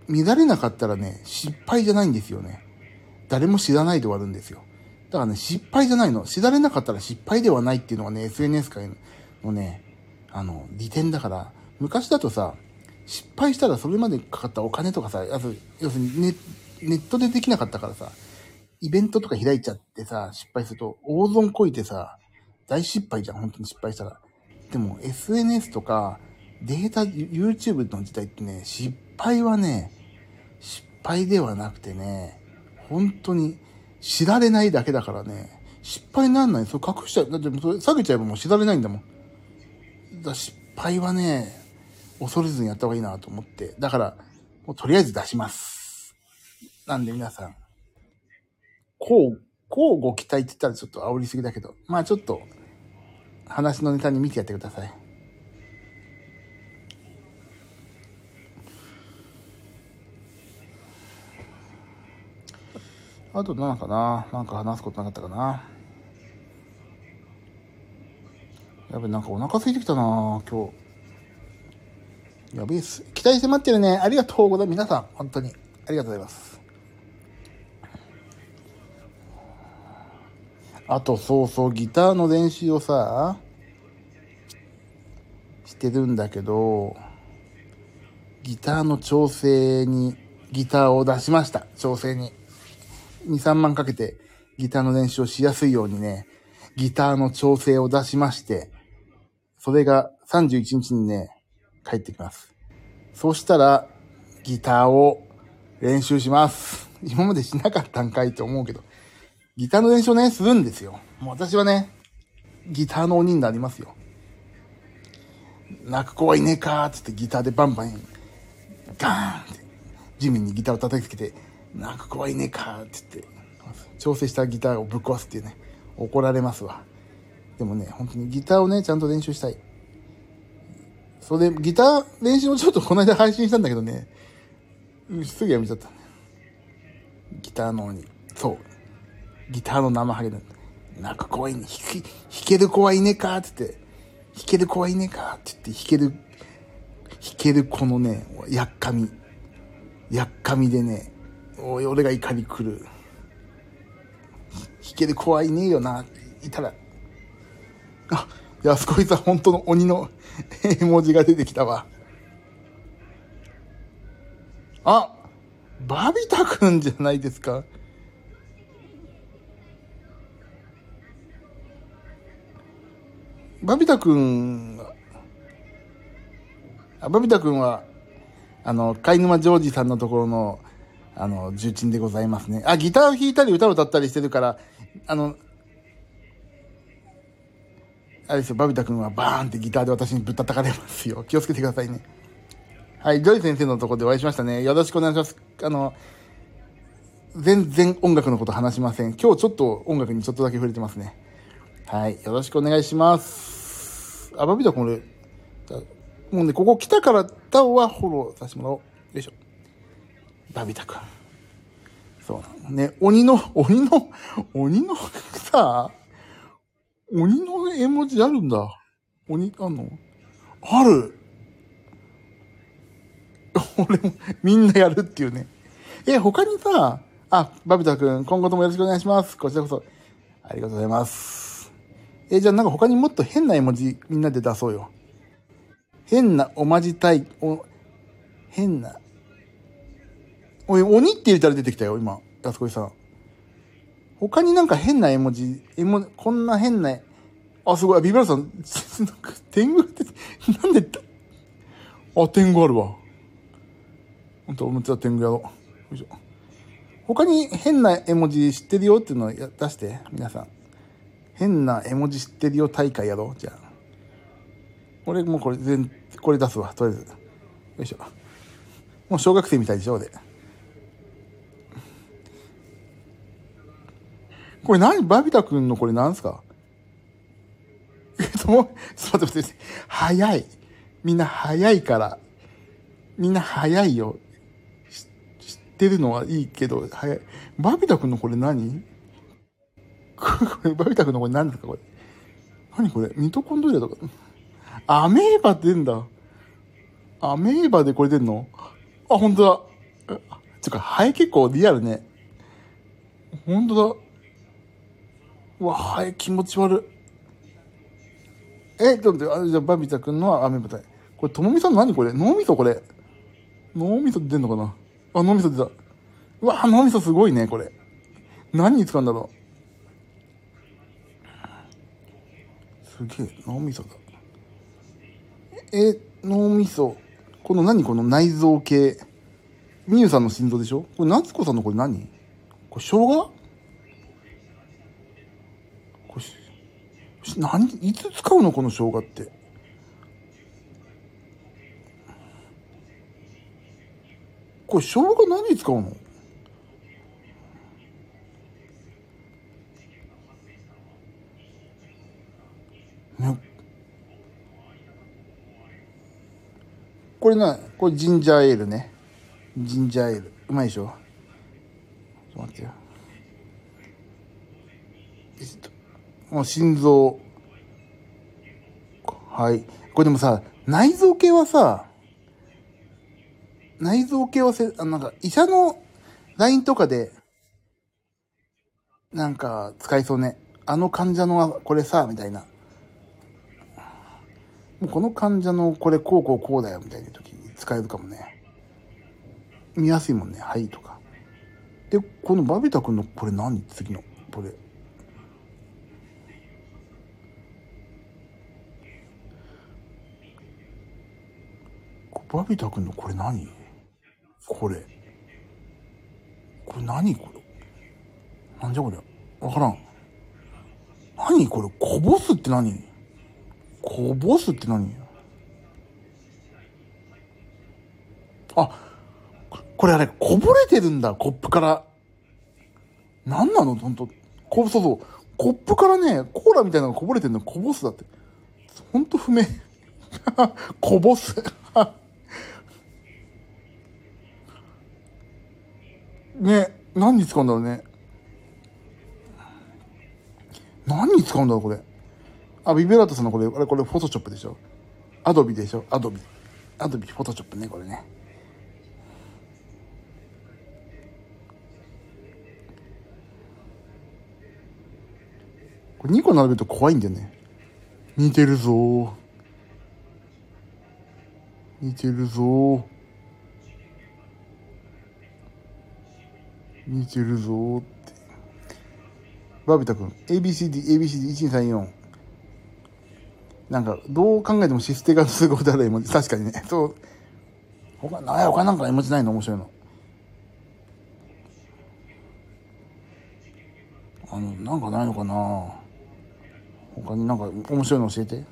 乱れなかったらね、失敗じゃないんですよね。誰も知らないで終わるんですよ。だからね、失敗じゃないの。知られなかったら失敗ではないっていうのがね、SNS 界のね、あの、利点だから、昔だとさ、失敗したらそれまでかかったお金とかさ、要するにネネットでできなかったからさ、イベントとか開いちゃってさ、失敗すると、大損こいてさ、大失敗じゃん、本当に失敗したら。でも、SNS とか、データ、YouTube の時代ってね、失敗はね、失敗ではなくてね、本当に、知られないだけだからね、失敗なんない。それ隠しちゃう。だってそれ下げちゃえばもう知られないんだもん。だ失敗はね、恐れずにやった方がいいなと思って。だから、もうとりあえず出します。なんで皆さん、こう、こうご期待って言ったらちょっと煽りすぎだけど、まあちょっと、話のネタに見てやってください。あと何かな？なんか話すことなかったかな？やべ、なんかお腹空いてきたな今日。やべえっす。期待迫ってるね。ありがとうございます。皆さん、本当に。ありがとうございます。あと、そうそう、ギターの練習をさ、してるんだけど、ギターの調整に、ギターを出しました。調整に。2、3万かけてギターの練習をしやすいようにね、ギターの調整を出しまして、それが31日にね、帰ってきます。そしたら、ギターを練習します。今までしなかったんかいと思うけど、ギターの練習をね、するんですよ。もう私はね、ギターの鬼になりますよ。泣く子はいねえかーつってギターでバンバン、ガーンって、地面にギターを叩きつけて、泣く子はいねえかって言って、調整したギターをぶっ壊すっていうね、怒られますわ。でもね、本当にギターをね、ちゃんと練習したい。それで、ギター練習もちょっとこの間配信したんだけどね、すぐやめちゃった。ギターのに、そう。ギターの生ハゲだ。なんか怖いね。弾弾ける子はいねえかって言って、弾ける子はいねえかって言って、弾ける、弾ける子のね、やっかみ。やっかみでね、おい、俺が怒り来る。弾ける子はいねえよな、いたら。あ、安子さん、本当の鬼の 絵文字が出てきたわ。あバビタくんじゃないですか。バビタくん、あバビタくんは、あの、貝沼ジョージさんのところの、あの、重鎮でございますね。あ、ギターを弾いたり歌を歌ったりしてるから、あの、あれですよ、バビタ君はバーンってギターで私にぶったたかれますよ。気をつけてくださいね。はい、ジョイ先生のとこでお会いしましたね。よろしくお願いします。あの、全然音楽のこと話しません。今日ちょっと音楽にちょっとだけ触れてますね。はい、よろしくお願いします。あ、バビタ君俺、もうね、ここ来たからタオはフォローさせてもらおう。よいしょ。バビタ君。そうなの。ね、鬼の、鬼の、鬼のさ、鬼の絵文字あるんだ。鬼、あんのある。俺も、みんなやるっていうね。え、他にさ、あ、バビタ君、今後ともよろしくお願いします。こちらこそ。ありがとうございます。え、じゃあなんか他にもっと変な絵文字みんなで出そうよ。変なおまじたい、お、変な。おい、鬼って入れたら出てきたよ、今。安子さん。他になんか変な絵文字、絵文、こんな変な、あ、すごい、ビブラさん、天狗って、なんで、あ、天狗あるわ。本当、おむつは天狗やろう。よいしょ。他に変な絵文字知ってるよっていうのを出して、皆さん。変な絵文字知ってるよ大会やろう。じゃあ。俺もうこれ全、これ出すわ、とりあえず。よいしょ。もう小学生みたいでしょ、俺。これ何？バビタ君のこれ何すか？えっと、ちょっと待って待って。早い。みんな早いから。みんな早いよ。知ってるのはいいけど、早い。バビタ君のこれ何？これ、バビタ君のこれ何ですかこれ？何これ？ミトコンドリアとか？アメーバ出んだ。アメーバでこれ出んの？あ、本当だ。つうか、ハエ結構リアルね。本当だ。うわ、ハエ気持ち悪い。え、ちょっと待って、あじゃあ、バビタ君のはアメーバだ。これ、ともみさんの何これ？脳みそこれ。脳みそ出んのかな？あ、脳みそ出た。うわ、脳みそすごいね、これ。何に使うんだろう？すげえ、脳みそだ。え、脳みそ。この何この内臓系。みゆさんの心臓でしょ？これ夏子さんのこれ何？これ生姜？これ、何、いつ使うのこの生姜って？これ生姜何に使うのね、これな、これジンジャーエールね。ジンジャーエール。うまいでしょ？ちょっと待ってよ。もう心臓。はい。これでもさ、内臓系はさ、内臓系はせ、あなんか、医者の LINE とかで、なんか、使いそうね。あの患者のはこれさ、みたいな。もうこの患者のこれこうこうこうだよ、みたいな使えるかもね。見やすいもんね。はい、とか。で、このバビタ君のこれ何次の？これ。バビタ君のこれ何？これ。これ何？これ。なんじゃこれ。わからん。何これ？こぼすって何？こぼすって何？あ、これあれ、こぼれてるんだ、コップから。何なの？ほんと。こそうそう。コップからね、コーラみたいなのがこぼれてるのこぼすだって。ほんと不明。こぼす。ね、何に使うんだろうね。何に使うんだろう、これ。あ、ビブラートさんのこれ、あれ、これ、フォトショップでしょ？アドビでしょ？アドビ。アドビ、フォトショップね、これね。これ2個並べると怖いんだよね。似てるぞ似てるぞ似てるぞって。バビタ君、ABCD、ABCD、1234。なんか、どう考えてもシステがすごいだら絵文字。確かにね。そう。他、な他なんか絵文字ないの？面白いの。あの、なんかないのかな？他になんか面白いの教えて。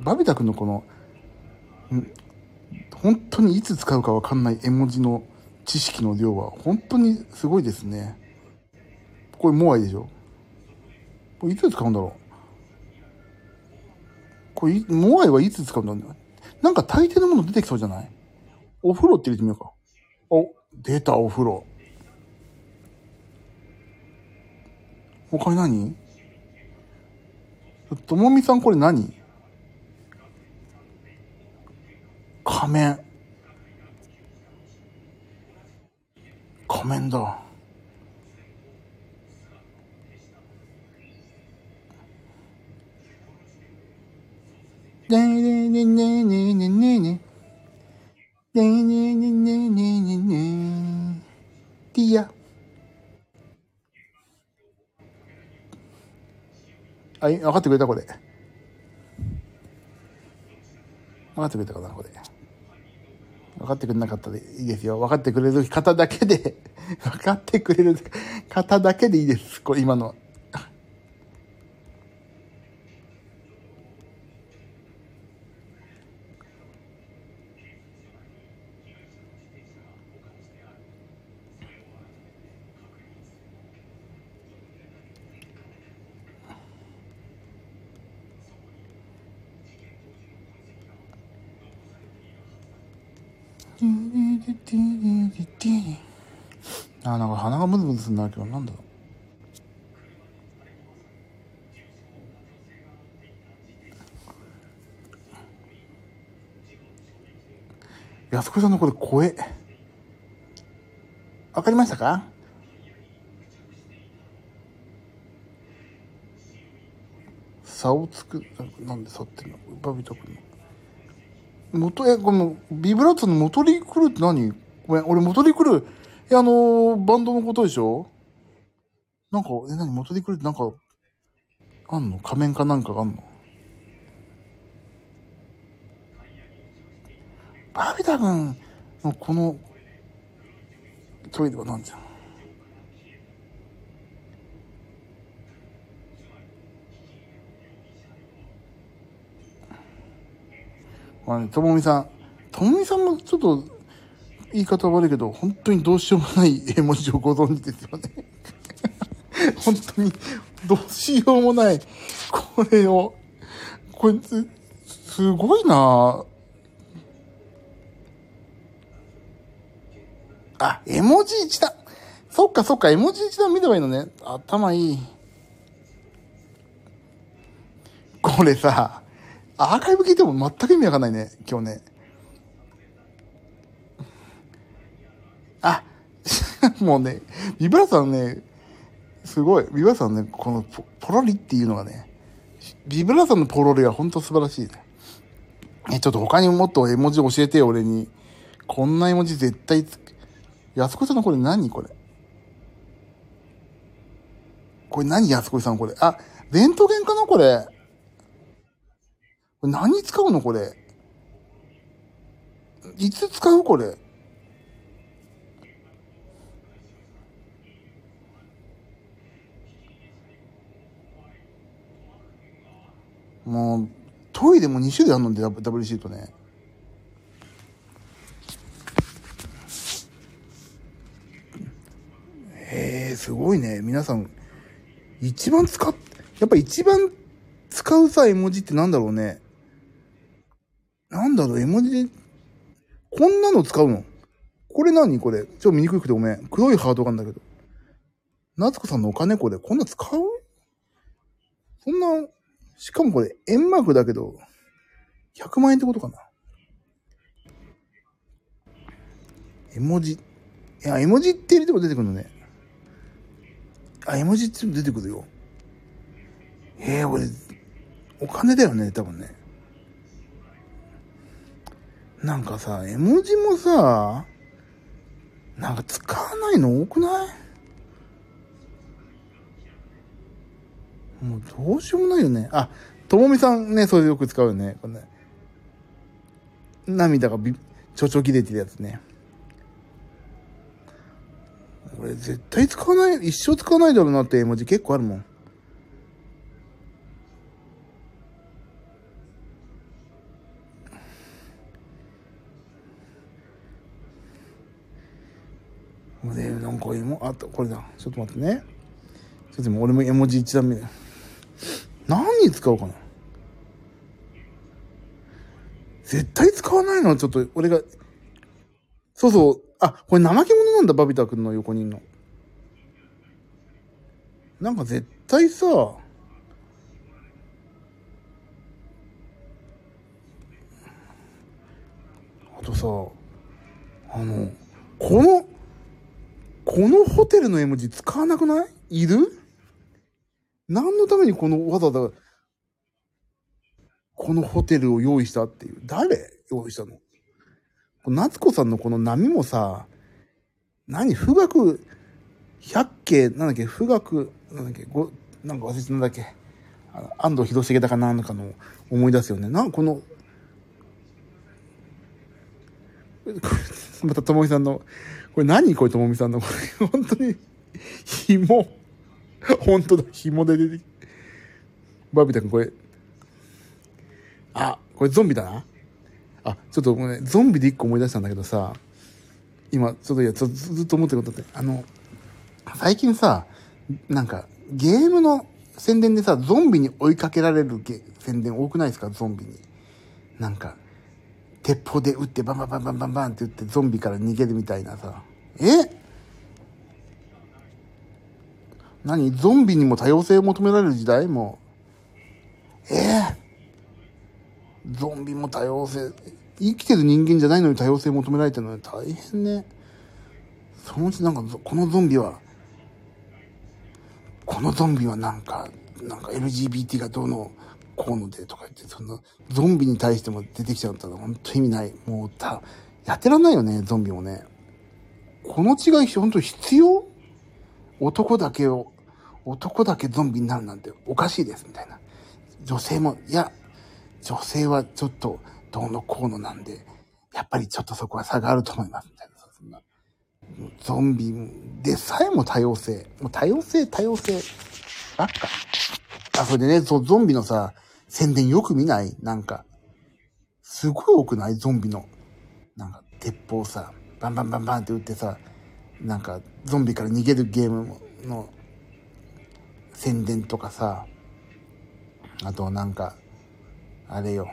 バビタ君のこの、本当にいつ使うかわかんない絵文字の知識の量は本当にすごいですね。これモアイでしょ？これいつ使うんだろう？これ、モアイはいつ使うんだろうなんか大抵のもの出てきそうじゃない？お風呂って入れてみようか。お、出たお風呂。他に何？ともみさんこれ何？仮面。仮面だ。ねえねえねえねえねえねえねえねえねえねえねえねえねえねえねえティア。あ、い分かってくれたこれ。分かってくれたかなこれ。分かってくれなかったでいいですよ。分かってくれる方だけで、分かってくれる方だけでいいです。これ今のは。あ、なんか鼻がムズムズするけど、なんだろう。安子さんのこれ声。わかりましたか？差をつく、なんで差ってんの？バビト君の。元、え、この、ビブラートの元リクルって何？ごめん、俺元リクル、え、あのーバンドのことでしょ？なんか、え、何元リクルってなんか、あんの？仮面かなんかがあんの？バビタ君のこの、トイレは何じゃ。んまあね、ともみさん。ともみさんもちょっと、言い方悪いけど、本当にどうしようもない 絵文字をご存知ですよね。本当に、どうしようもない、これを、これ、す、すごいなあ、絵文字一段。そっかそっか、絵文字一段見ればいいのね。頭いい。これさ、アーカイブ聞いても全く意味わかんないね、今日ね。あ、もうね、ビブラさんね、すごい。ビブラさんね、このポポロリっていうのがね、ビブラさんのポロリは本当素晴らしいね。え、ちょっと他にもっと絵文字教えてよ、俺に。こんな絵文字絶対つ、安子さんのこれ何これ？これ何安子さんこれ？あ、レントゲンかなこれ？これ何使うのこれ？いつ使うこれ？もう、トイレも2種類あるので、ダブルシートね。へえ、すごいね。皆さん、一番使っ、やっぱ一番使うさ、絵文字ってなんだろうね。なんだろう、絵文字、こんなの使うの？これ何？これ。ちょっと見にくくてごめん。黒いハートがあるんだけど。夏子さんのお金これ。こんな使う？そんな、しかもこれ、円マークだけど、100万円ってことかな？絵文字。いや、絵文字って入れても出てくるのね。あ、絵文字って出てくるよ。ええー、俺、お金だよね、多分ね。なんかさ、絵文字もさ、なんか使わないの？多くない？もうどうしようもないよね。あ、ともみさんね、それよく使うよね。これね涙がび、ちょちょ切れてるやつね。俺絶対使わない、一生使わないだろうなって絵文字結構あるもん。で、なんか絵も、あと、これだ。ちょっと待ってね。ちょっと俺も絵文字一段目。何に使おうかな？絶対使わないの？はちょっと、俺が、そうそう、あ、これ怠け者なんだ、バビタ君の横にいるの。なんか絶対さ、あとさ、あの、この、このホテルの絵文字使わなくない？いる？何のためにこの、わざわざ、このホテルを用意したっていう。誰用意したの？夏子さんのこの波もさ、何富岳百景、なんだっけ、富岳、なんだっけ、ご、なんか忘れてなんだっけ。安藤広重だかなんかの思い出すよね。なん、この、またともみさんの、これ何？これともみさんの、これ本当に、紐。本当だ、紐で出てきバビタ君これ、あ、これゾンビだな。あ、ちょっとごめん、ゾンビで一個思い出したんだけどさ、今、ちょっといや、ずっと思ってることって、あの、最近さ、なんか、ゲームの宣伝でさ、ゾンビに追いかけられる宣伝多くないですか？ゾンビに。なんか、鉄砲で撃ってバンバンバンバンバンバンって撃ってゾンビから逃げるみたいなさ。え？何ゾンビにも多様性を求められる時代？もう。ええー、ゾンビも多様性。生きてる人間じゃないのに多様性求められてるのに大変ね。そのうちなんか、このゾンビは、このゾンビはなんか、なんか LGBT がどうの、こうのでとか言って、そんな、ゾンビに対しても出てきちゃったら本当意味ない。もう、た、やってらんないよね、ゾンビもね。この違い、本当必要？男だけを、男だけゾンビになるなんておかしいです、みたいな。女性も、いや、女性はちょっと、どうのこうのなんで、やっぱりちょっとそこは差があると思います、みたいな。そんな。ゾンビでさえも多様性。もう多様性、多様性。ばっか。あ、それでね、ゾンビのさ、宣伝よく見ない？なんか。すごい多くない？ゾンビの。なんか、鉄砲さ、バンバンバンバンって撃ってさ、なんか、ゾンビから逃げるゲームの宣伝とかさ、あとなんか、あれよ。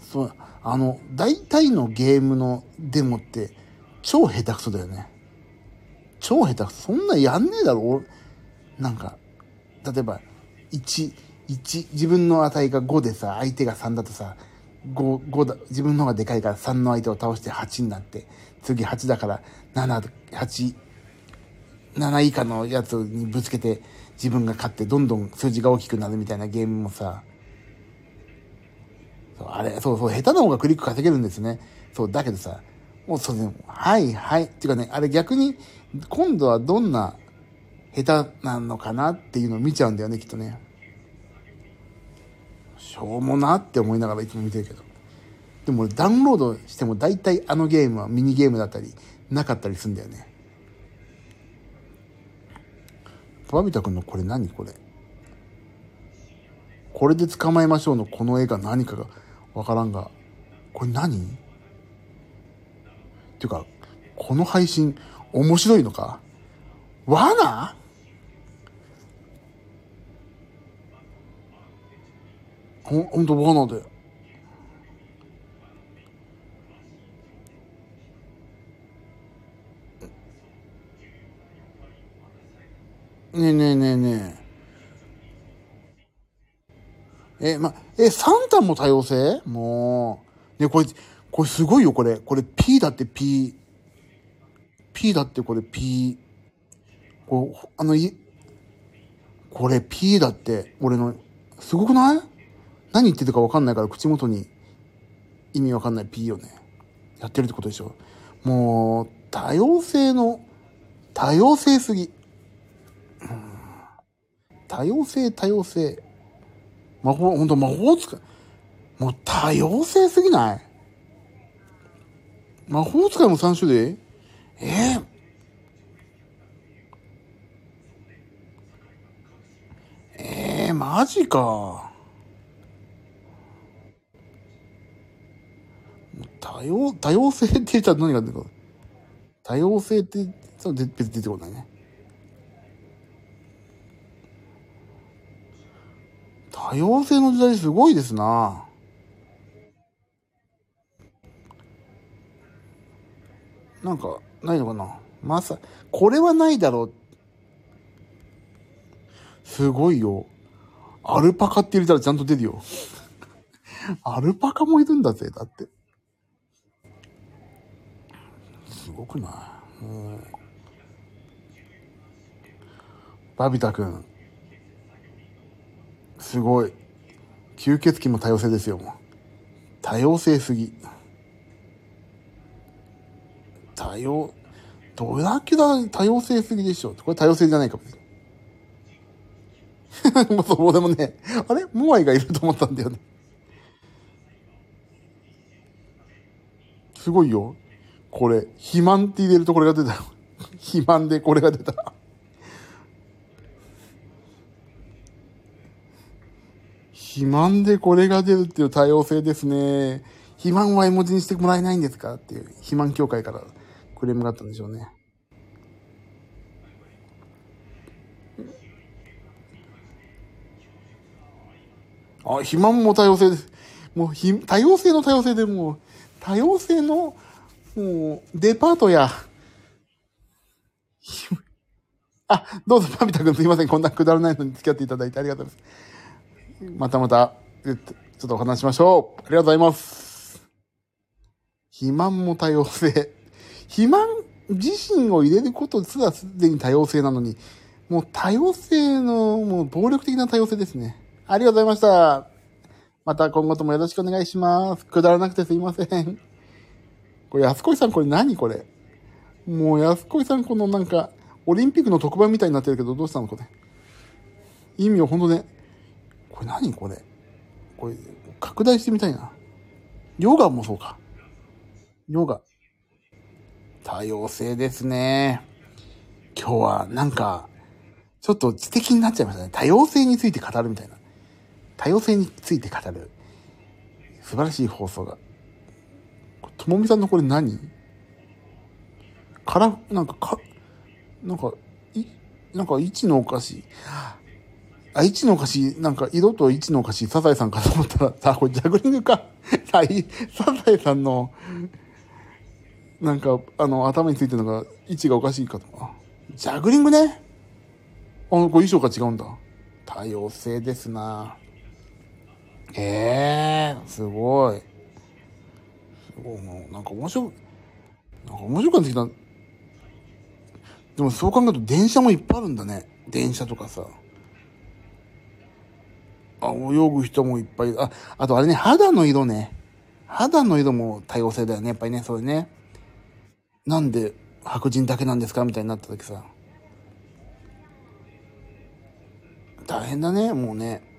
そう、あの、大体のゲームのデモって超下手くそだよね。超下手くそ。そんなやんねえだろ。なんか、例えば、1、1、自分の値が5でさ、相手が3だとさ、5、5だ、自分の方がでかいから3の相手を倒して8になって、次8だから7、8、7以下のやつにぶつけて自分が勝ってどんどん数字が大きくなるみたいなゲームもさ、そうあれ、そうそう、下手な方がクリック稼げるんですね。そう、だけどさ、もうそれ、はいはい。っていうかね、あれ逆に、今度はどんな下手なのかなっていうのを見ちゃうんだよね、きっとね。しょうもなって思いながらいつも見てるけど。でもダウンロードしても大体あのゲームはミニゲームだったり、なかったりするんだよね。バビタ君のこれ何これ？これで捕まえましょうのこの絵が何かがわからんが、これ何？っていうか、この配信面白いのか？罠？ほん、ほんとバナで。ねえねえねえねえ。え、ま、え、サンタも多様性？もう。ね、これ、これすごいよ、これ。これ P だって P。P だってこれ P。こう、あの、い、これ P だって、俺の、すごくない？何言ってるかわかんないから口元に意味わかんない P よね。やってるってことでしょ。もう、多様性の、多様性すぎ。多様性、多様性。魔法、ほんと魔法使い。もう多様性すぎない？魔法使いも3種類？え？ー、えー、マジか。多様、多様性って言っちゃ何が出てくる多様性って、そう別に出てこないね。多様性の時代すごいですな。なんか、ないのかなまさ、これはないだろう。すごいよ。アルパカって入れたらちゃんと出るよ。アルパカもいるんだぜ、だって。すごくない？もう。バビタ君。すごい。吸血鬼も多様性ですよ、多様性すぎ。多様、どれだけだ、多様性すぎでしょ。これ多様性じゃないかも。もうそう、でもね、あれ？モアイがいると思ったんだよね。すごいよ。これ、肥満って入れるとこれが出た。肥満でこれが出た。肥満でこれが出るっていう多様性ですね。肥満は絵文字にしてもらえないんですかっていう、肥満協会からクレームがあったんでしょうね。あ、肥満も多様性です。もう、ひ、多様性の多様性でもう、多様性の、もう、デパートや。あ、どうぞ、パビタ君すいません。こんなくだらないのに付き合っていただいてありがとうございます。またまた、ちょっとお話しましょう。ありがとうございます。肥満も多様性。肥満自身を入れることすらすでに多様性なのに、もう多様性の、もう暴力的な多様性ですね。ありがとうございました。また今後ともよろしくお願いします。くだらなくてすいません。これ、安子さんこれ何これ？もう安子さんこのなんか、オリンピックの特番みたいになってるけど、どうしたのこれ？意味をほんとね、これ何これ？これ、拡大してみたいな。ヨガもそうか。ヨガ。多様性ですね。今日はなんか、ちょっと知的になっちゃいましたね。多様性について語るみたいな。多様性について語る。素晴らしい放送が。ともみさんのこれ何？から、なんかか、なんか、い、なんか位置のお菓子。あ、1のお菓子、なんか色と1のお菓子、サザエさんかと思ったら、さ、これジャグリングか。はい、サザエさんの、なんか、あの、頭についてるのが、位置がおかしいかとか。ジャグリングね。あの、これ衣装が違うんだ。多様性ですなへえー、すごい。なんか面白い、なんか面白くなってきた。でもそう考えると電車もいっぱいあるんだね。電車とかさ。あ、泳ぐ人もいっぱい。あ、あとあれね、肌の色ね。肌の色も多様性だよね、やっぱりね、それね。なんで白人だけなんですか？みたいになった時さ。大変だね、もうね。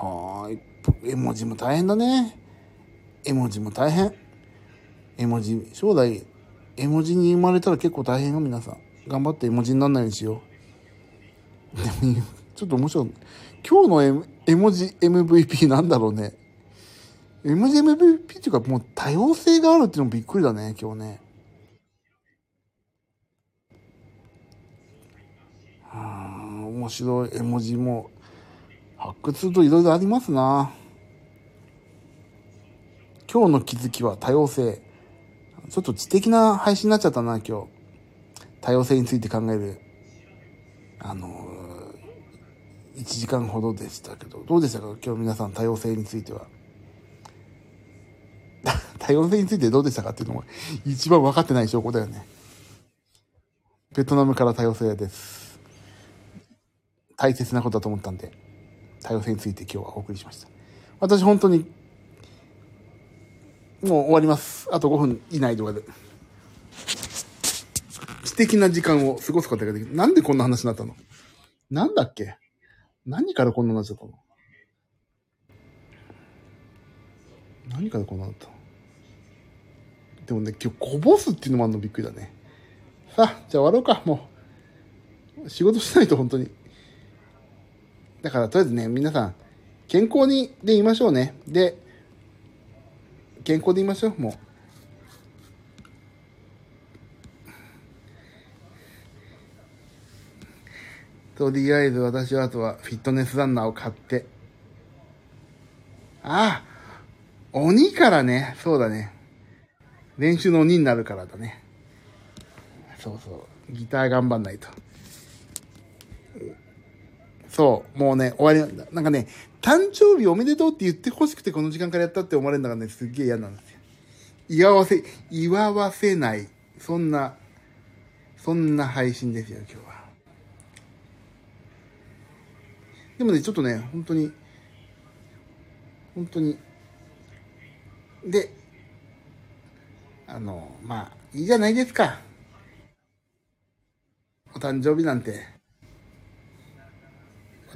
はい。絵文字も大変だね。絵文字も大変。絵文字、将来、絵文字に生まれたら結構大変よ、皆さん。頑張って絵文字にならないようにしよう。でも、ちょっと面白い。今日の絵文字 MVP なんだろうね。絵文字 MVP っていうかもう多様性があるっていうのもびっくりだね、今日ね。面白い絵文字も発掘するといろいろありますな。今日の気づきは多様性。ちょっと知的な配信になっちゃったな、今日。多様性について考える。あの1時間ほどでしたけど、どうでしたか？今日皆さん多様性については。多様性についてどうでしたかっていうのも一番分かってない証拠だよね。ベトナムから多様性です。大切なことだと思ったんで、多様性について今日はお送りしました。私本当に、もう終わります。あと5分以内とかで。素敵な時間を過ごすことができる。なんでこんな話になったの？なんだっけ？何からこんな話だったの？何からこんなだったの？でもね、今日こぼすっていうのもあるのびっくりだね。さあ、じゃあ終わろうか、もう。仕事しないと本当に。だからとりあえずね、皆さん、健康にで言いましょうね。で、健康で言いましょう、もう。とりあえず私はあとはフィットネスランナーを買って。ああ、鬼からね、そうだね。練習の鬼になるからだね。そうそう。ギター頑張んないと。そう。もうね、終わり、なんかね、誕生日おめでとうって言って欲しくてこの時間からやったって思われるのがね、すっげえ嫌なんですよ。祝わせ、祝わせない。そんな、そんな配信ですよ、今日は。でもね、ちょっとね、本当に、本当に、で、あの、まあ、いいじゃないですか。お誕生日なんて。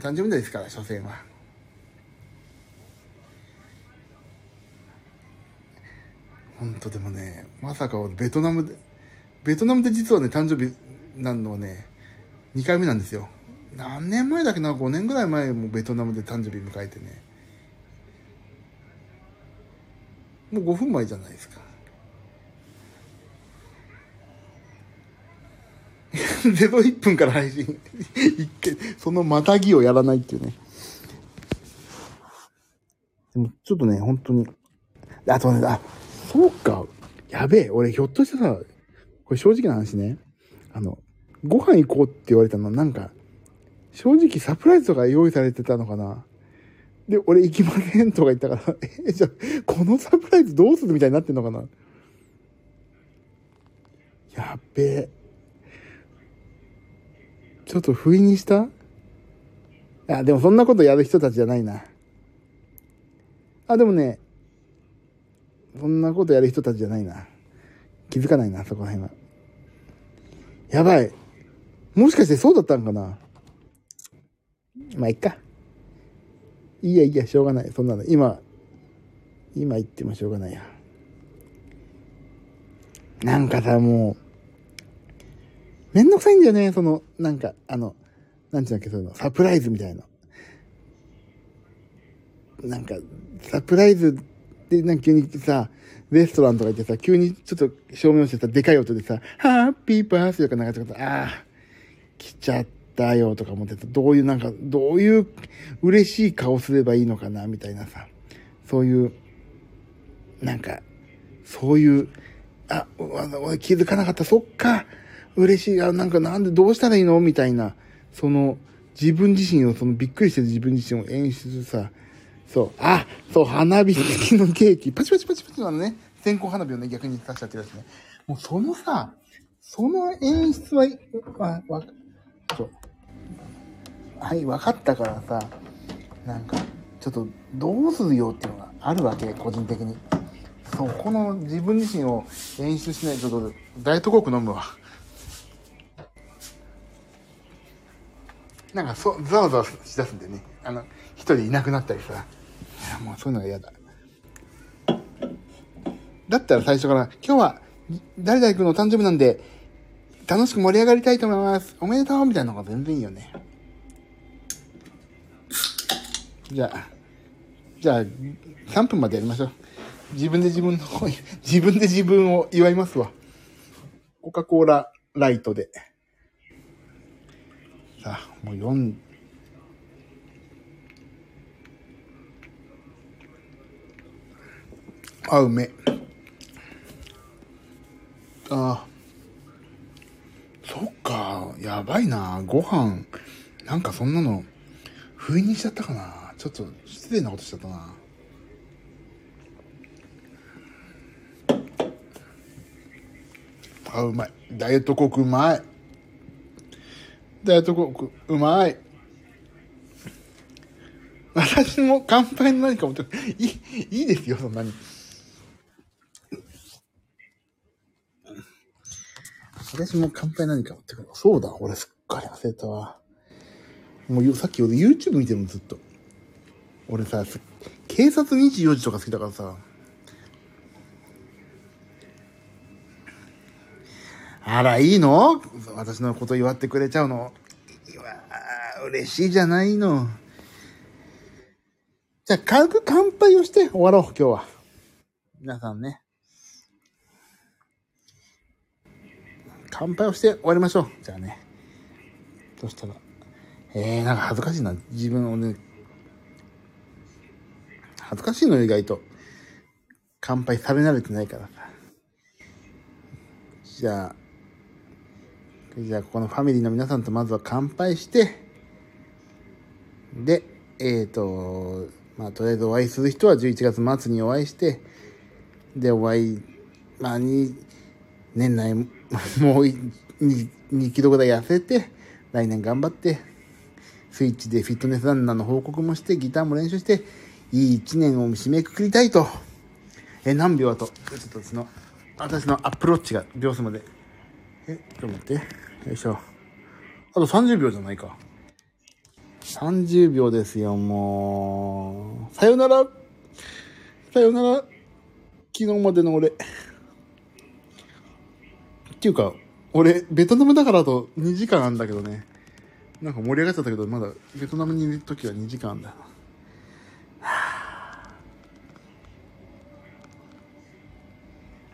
誕生日ですから、所詮は。本当でもね、まさかベトナムで、ベトナムで実はね、誕生日なんのはね、2回目なんですよ。何年前だっけな、5年ぐらい前もベトナムで誕生日迎えてね。もう5分前じゃないですか。01分から配信。一回、そのまたぎをやらないっていうね。でも、ちょっとね、本当に。あとね、あ、そうか。やべえ。俺、ひょっとしてさ、これ正直な話ね。あの、ご飯行こうって言われたの、なんか、正直サプライズとか用意されてたのかな。で、俺行きませんとか言ったから、え、じゃ、このサプライズどうするみたいになってんのかな。やっべえ。ちょっと不意にした？あ、でもそんなことやる人たちじゃないな。あ、でもね、そんなことやる人たちじゃないな。気づかないな、そこら辺は。やばい。もしかしてそうだったんかな？まあ、いっか。いいやいいや、しょうがない。そんなの。今、今言ってもしょうがないや。なんかさ、もう、めんどくさいんだよね、その、なんか、あの、なんていうんだっけ、そういうの、サプライズみたいな。なんか、サプライズで、なんか急にさ、レストランとか行ってさ、急にちょっと照明してさ、でかい音でさ、ハッピーバースデーとかなんかちょっと、ああ、来ちゃったよとか思ってた。どういう、なんか、どういう嬉しい顔すればいいのかな、みたいなさ、そういう、なんか、そういう、あ、俺気づかなかった、そっか、嬉しい、あ、なんかなんでどうしたらいいの？みたいな、その、自分自身を、そのびっくりしてる自分自身を演出さ、そう、あ、そう、花火付きのケーキ、パチパチパチパチのね、線香花火をね、逆に刺しちゃってるやつね。もうそのさ、その演出は、わ、わ、そう。はい、分かったからさ、なんか、ちょっと、どうするよっていうのがあるわけ、個人的に。そう、この自分自身を演出しないと、ちょっと、ダイエットコーク飲むわ。なんかそ、ざわざわしだすんでね。あの、一人いなくなったりさ。いや、もうそういうのが嫌だ。だったら最初から、今日は、誰々君の誕生日なんで、楽しく盛り上がりたいと思います。おめでとうみたいなのが全然いいよね。じゃあ、じゃあ、3分までやりましょう。自分で自分の、自分で自分を祝いますわ。コカ・コーラライトで。もう4、あ、うめ。あそっか、やばいな。ご飯、なんかそんなの、不意にしちゃったかな。ちょっと失礼なことしちゃったな。あ、うまい。ダイエットコークうまい。ダイエットコークうまい。私も乾杯の何か持っていい、いいですよ、そんなに。私も乾杯何か持ってくる。そうだ、俺すっかり忘れたわ。もうさっき俺 YouTube 見てるのずっと。俺さ、警察24時とか好きだからさ。あら、いいの？私のこと祝ってくれちゃうの？うわ嬉しいじゃないの。じゃあ、軽く乾杯をして終わろう、今日は。皆さんね。乾杯をして終わりましょう。じゃあね。そしたら。えー、なんか恥ずかしいな。自分をね。恥ずかしいの意外と。乾杯され慣れてないからさ。じゃあ、じゃあここのファミリーの皆さんとまずは乾杯して、で、えっ、ー、と、まあとりあえずお会いする人は11月末にお会いして、で、お会い、まあに、年内、もう 2, 2キロぐらい痩せて、来年頑張って、スイッチでフィットネスランナーの報告もして、ギターも練習して、いい1年を締めくくりたいと。え、何秒あと、ちょっとその、私のアップローチが秒数まで。え、ちょっと待って。よいしょ。あと30秒じゃないか。30秒ですよ、もう。さよなら。さよなら。昨日までの俺。っていうか、俺、ベトナムだからあと2時間あんだけどね。なんか盛り上がっちゃったけど、まだベトナムにいる時は2時間あんだよ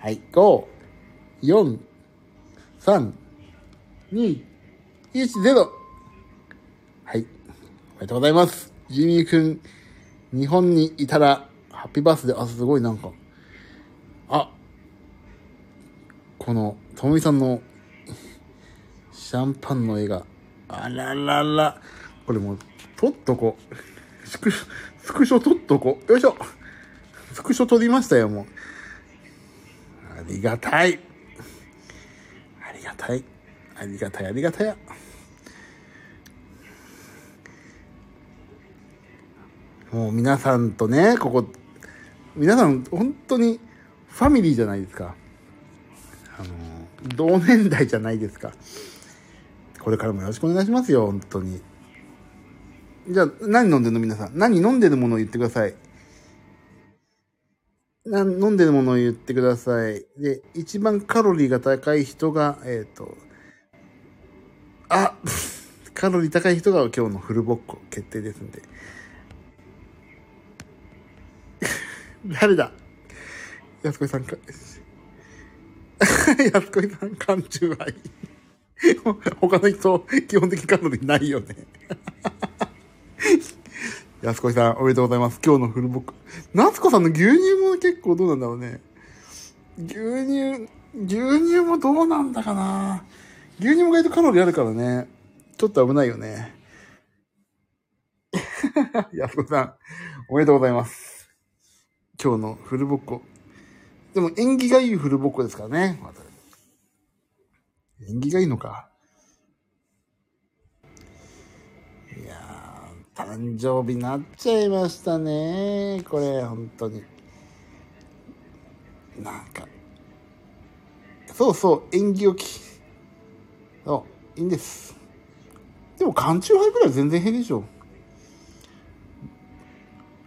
はい、5、4、3、2、1、0。はい。おめでとうございます。ジミーくん、日本にいたら、ハッピーバースデー、あ、すごいなんか、あ、この、ともみさんの、シャンパンの絵が、あららら、これもう、撮っとこう。スクショ、スクショ撮っとこう。よいしょ。スクショ撮りましたよ、もう。ありがたい。ありがたい。ありがたい、ありがたや。もう皆さんとね、ここ、皆さん本当にファミリーじゃないですか。あの、同年代じゃないですか。これからもよろしくお願いしますよ、本当に。じゃあ、何飲んでるの皆さん？何飲んでるものを言ってください。な飲んでるものを言ってください。で、一番カロリーが高い人が、えっ、ー、と、あ カロリー高い人が今日のフルボッコ決定ですんで。誰だ？安子さんか？安子さん、缶中杯。他の人、基本的にカロリーないよね。安子さん、おめでとうございます。今日のフルボック。夏子さんの牛乳も結構どうなんだろうね。牛乳、牛乳もどうなんだかな。牛乳も意外とカロリーあるからね。ちょっと危ないよね。安子さん、おめでとうございます。今日のフルボッコ。でも縁起がいいフルボッコですからね。縁起がいいのか。いやー、誕生日になっちゃいましたね。これ、本当に。なんか。そうそう、縁起をき。そう、いいんです。でも、缶中杯ぐらい全然変でしょ。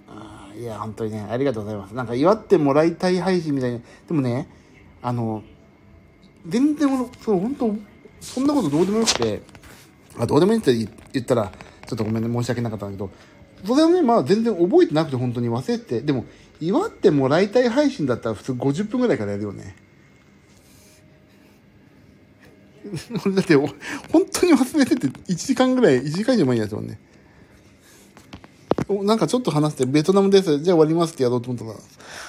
あいや、本当にね、ありがとうございます。なんか、祝ってもらいたい配信みたいな。でもね、あの、全然、そう、本当そんなことどうでもよくて、あ、どうでもいいって言ったら、ちょっとごめんね、申し訳なかったんだけど、それはね、まあ全然覚えてなくて本当に忘れて、でも、祝ってもらいたい配信だったら普通50分ぐらいからやるよね。だって、本当に忘れてて、1時間ぐらい、1時間以上前にやつもんね。なんかちょっと話して、ベトナムです。じゃあ終わりますってやろうと思ったら、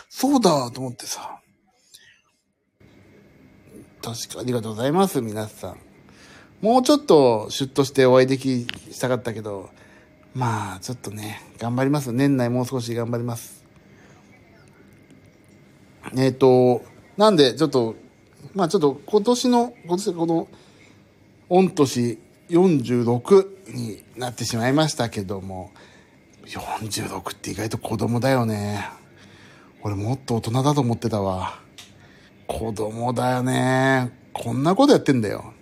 そうだと思ってさ。確かありがとうございます、皆さん。もうちょっとシュッとしてお会いできしたかったけど、まあ、ちょっとね、頑張ります。年内もう少し頑張ります。えっ、ー、と、なんで、ちょっと、まあちょっと今年の、今年この、御年46になってしまいましたけども、46って意外と子供だよね。俺もっと大人だと思ってたわ。子供だよね。こんなことやってんだよ。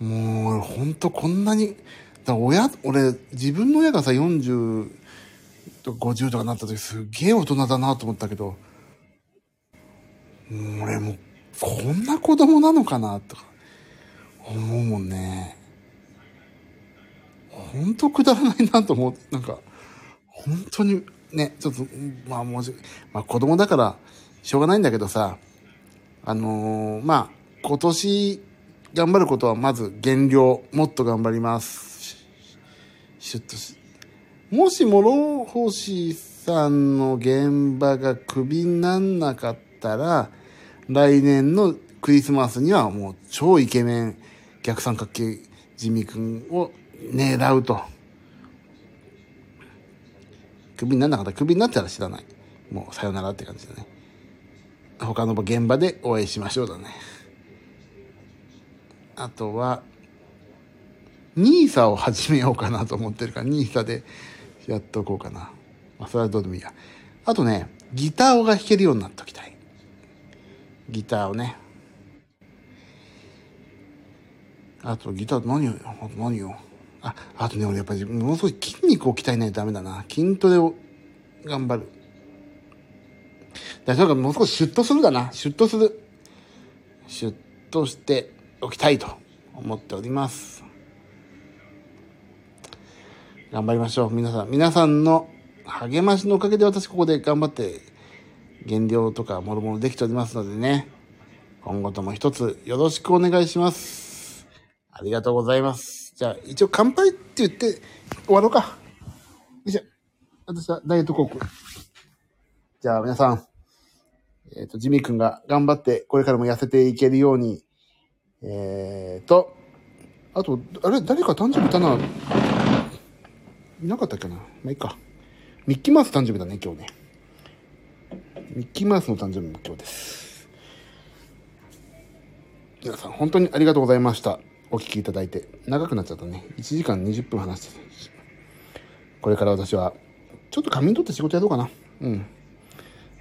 もう、ほんとこんなに、だ親、俺、自分の親がさ、40とか50とかなった時すげえ大人だなと思ったけど、俺も、こんな子供なのかなとか、思うもんね。ほんとくだらないなと思う。なんか、本当に、ね、ちょっと、まあもう、まあ子供だから、しょうがないんだけどさ、あのー、まあ、今年、頑張ることはまず減量、もっと頑張ります。シュッとし、もし諸星さんの現場がクビになんなかったら、来年のクリスマスにはもう超イケメン逆三角形ジミ君を狙うと。クビにならなかったらクビになったら知らない。もうさよならって感じだね。他の現場でお会いしましょうだね。あとは、ニーサを始めようかなと思ってるから、ニーサでやっとこうかな。まあ、それはどうでもいいや。あとね、ギターが弾けるようになっときたい。ギターをね。あとギター何を、あと何を。あ、あとね、俺やっぱりものすごい筋肉を鍛えないとダメだな。筋トレを頑張る。だからもう少しシュッとするだな。シュッとする。シュッとしておきたいと思っております。頑張りましょう。皆さん。皆さんの励ましのおかげで私ここで頑張って減量とかもろもろできておりますのでね。今後とも一つよろしくお願いします。ありがとうございます。じゃあ一応乾杯って言って終わろうか。よいしょ。私はダイエットコーク。じゃあ皆さん。えっ、ー、と、ジミー君が頑張ってこれからも痩せていけるようにえーと、あと、あれ、誰か誕生日いたな。いなかったっけな。まあ、いいか。ミッキーマウス誕生日だね、今日ね。ミッキーマウスの誕生日も今日です。皆さん、本当にありがとうございました。お聞きいただいて。長くなっちゃったね。1時間20分話してた。これから私は、ちょっと仮眠取って仕事やろうかな。うん。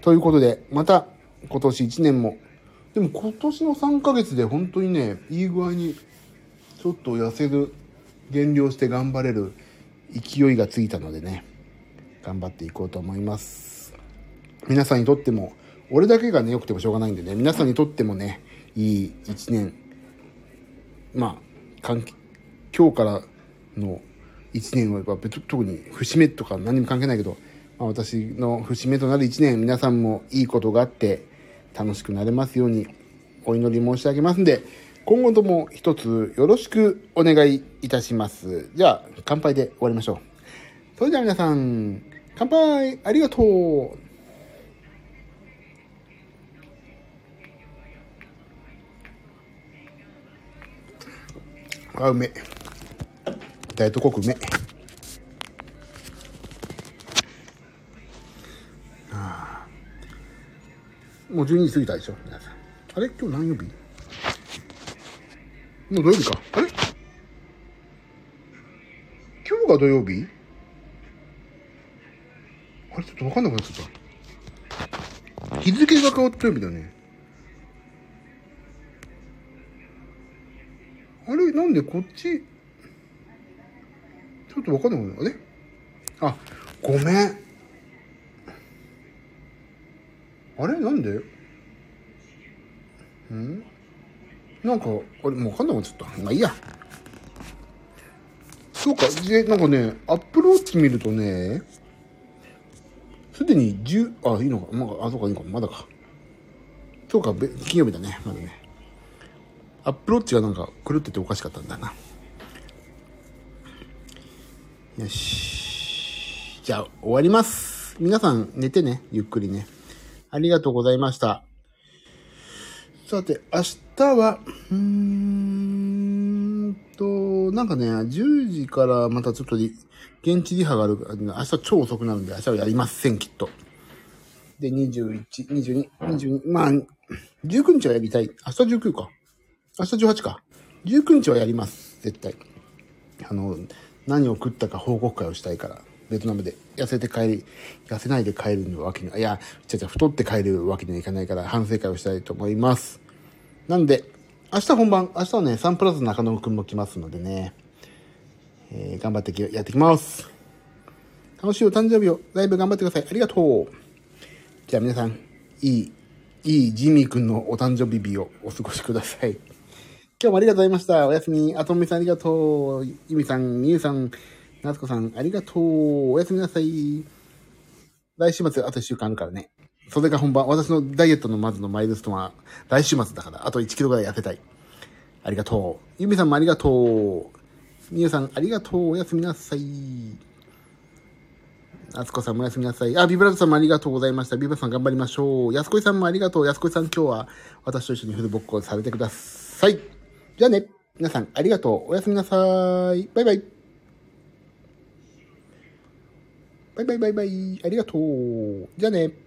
ということで、また今年1年もでも今年の3ヶ月で本当にね、いい具合にちょっと痩せる、減量して頑張れる勢いがついたのでね、頑張っていこうと思います。皆さんにとっても、俺だけがね、良くてもしょうがないんでね、皆さんにとってもね、いい1年、まあ、今日からの1年は特に節目とか何も関係ないけど、まあ、私の節目となる1年、皆さんもいいことがあって、楽しくなれますようにお祈り申し上げますんで、今後とも一つよろしくお願いいたします。じゃあ、乾杯で終わりましょう。それでは皆さん、乾杯ありがとうあ、うめ。ダイエットコークうめ。もう12時過ぎたでしょ皆さん。あれ？今日何曜日？もう土曜日か。あれ？今日が土曜日？あれ？ちょっとわかんなくなっちゃった。日付が変わった曜日だね。あれ？なんでこっち、ちょっとわかんなくなる。あれ？あ、ごめん。あれ？なんで？うん？なんか、あれ、もうわかんなくなっちゃった。まあいいや。そうか、で、なんかね、アップローチ見るとね、すでに10、あ、いいのか、まあ、あ、そうか、いいのか、まだか。そうか、金曜日だね、まだね。アップローチがなんか狂ってておかしかったんだな。よし。じゃあ、終わります。皆さん寝てね、ゆっくりね。ありがとうございました。さて、明日は、うーんと、なんかね、10時からまたちょっと現地リハがあるから、明日超遅くなるんで、明日はやりません、きっと。で、21、22、22、まあ、19日はやりたい。明日19か。明日18か。19日はやります、絶対。あの、何を食ったか報告会をしたいから、ベトナムで痩せて帰り、痩せないで帰るわけには、いや、ちゃちゃ太って帰るわけにはいかないから、反省会をしたいと思います。なんで、明日本番、明日はね、サンプラザ中野くんも来ますのでね、えー頑張ってやってきます。楽しいお誕生日を、ライブ頑張ってください。ありがとう。じゃあ皆さん、いい、いいジミーくんのお誕生日日をお過ごしください。今日もありがとうございました。おやすみ。あとみさんありがとう。ゆみさん、みゆさん、なつこさんありがとう。おやすみなさい。来週末あと1週間あるからね。それが本番。私のダイエットのまずのマイルストーンは来週末だから、あと1キロぐらい痩せたい。ありがとう。ゆみさんもありがとう。みゆさんありがとう。おやすみなさい。あつこさんもおやすみなさい。あ、ビブラートさんもありがとうございました。ビブラートさん頑張りましょう。やすこいさんもありがとう。やすこいさん今日は私と一緒にフルボッコをされてください。じゃあね。皆さんありがとう。おやすみなさい。バイバイ。バイバイバイバイ。ありがとう。じゃあね。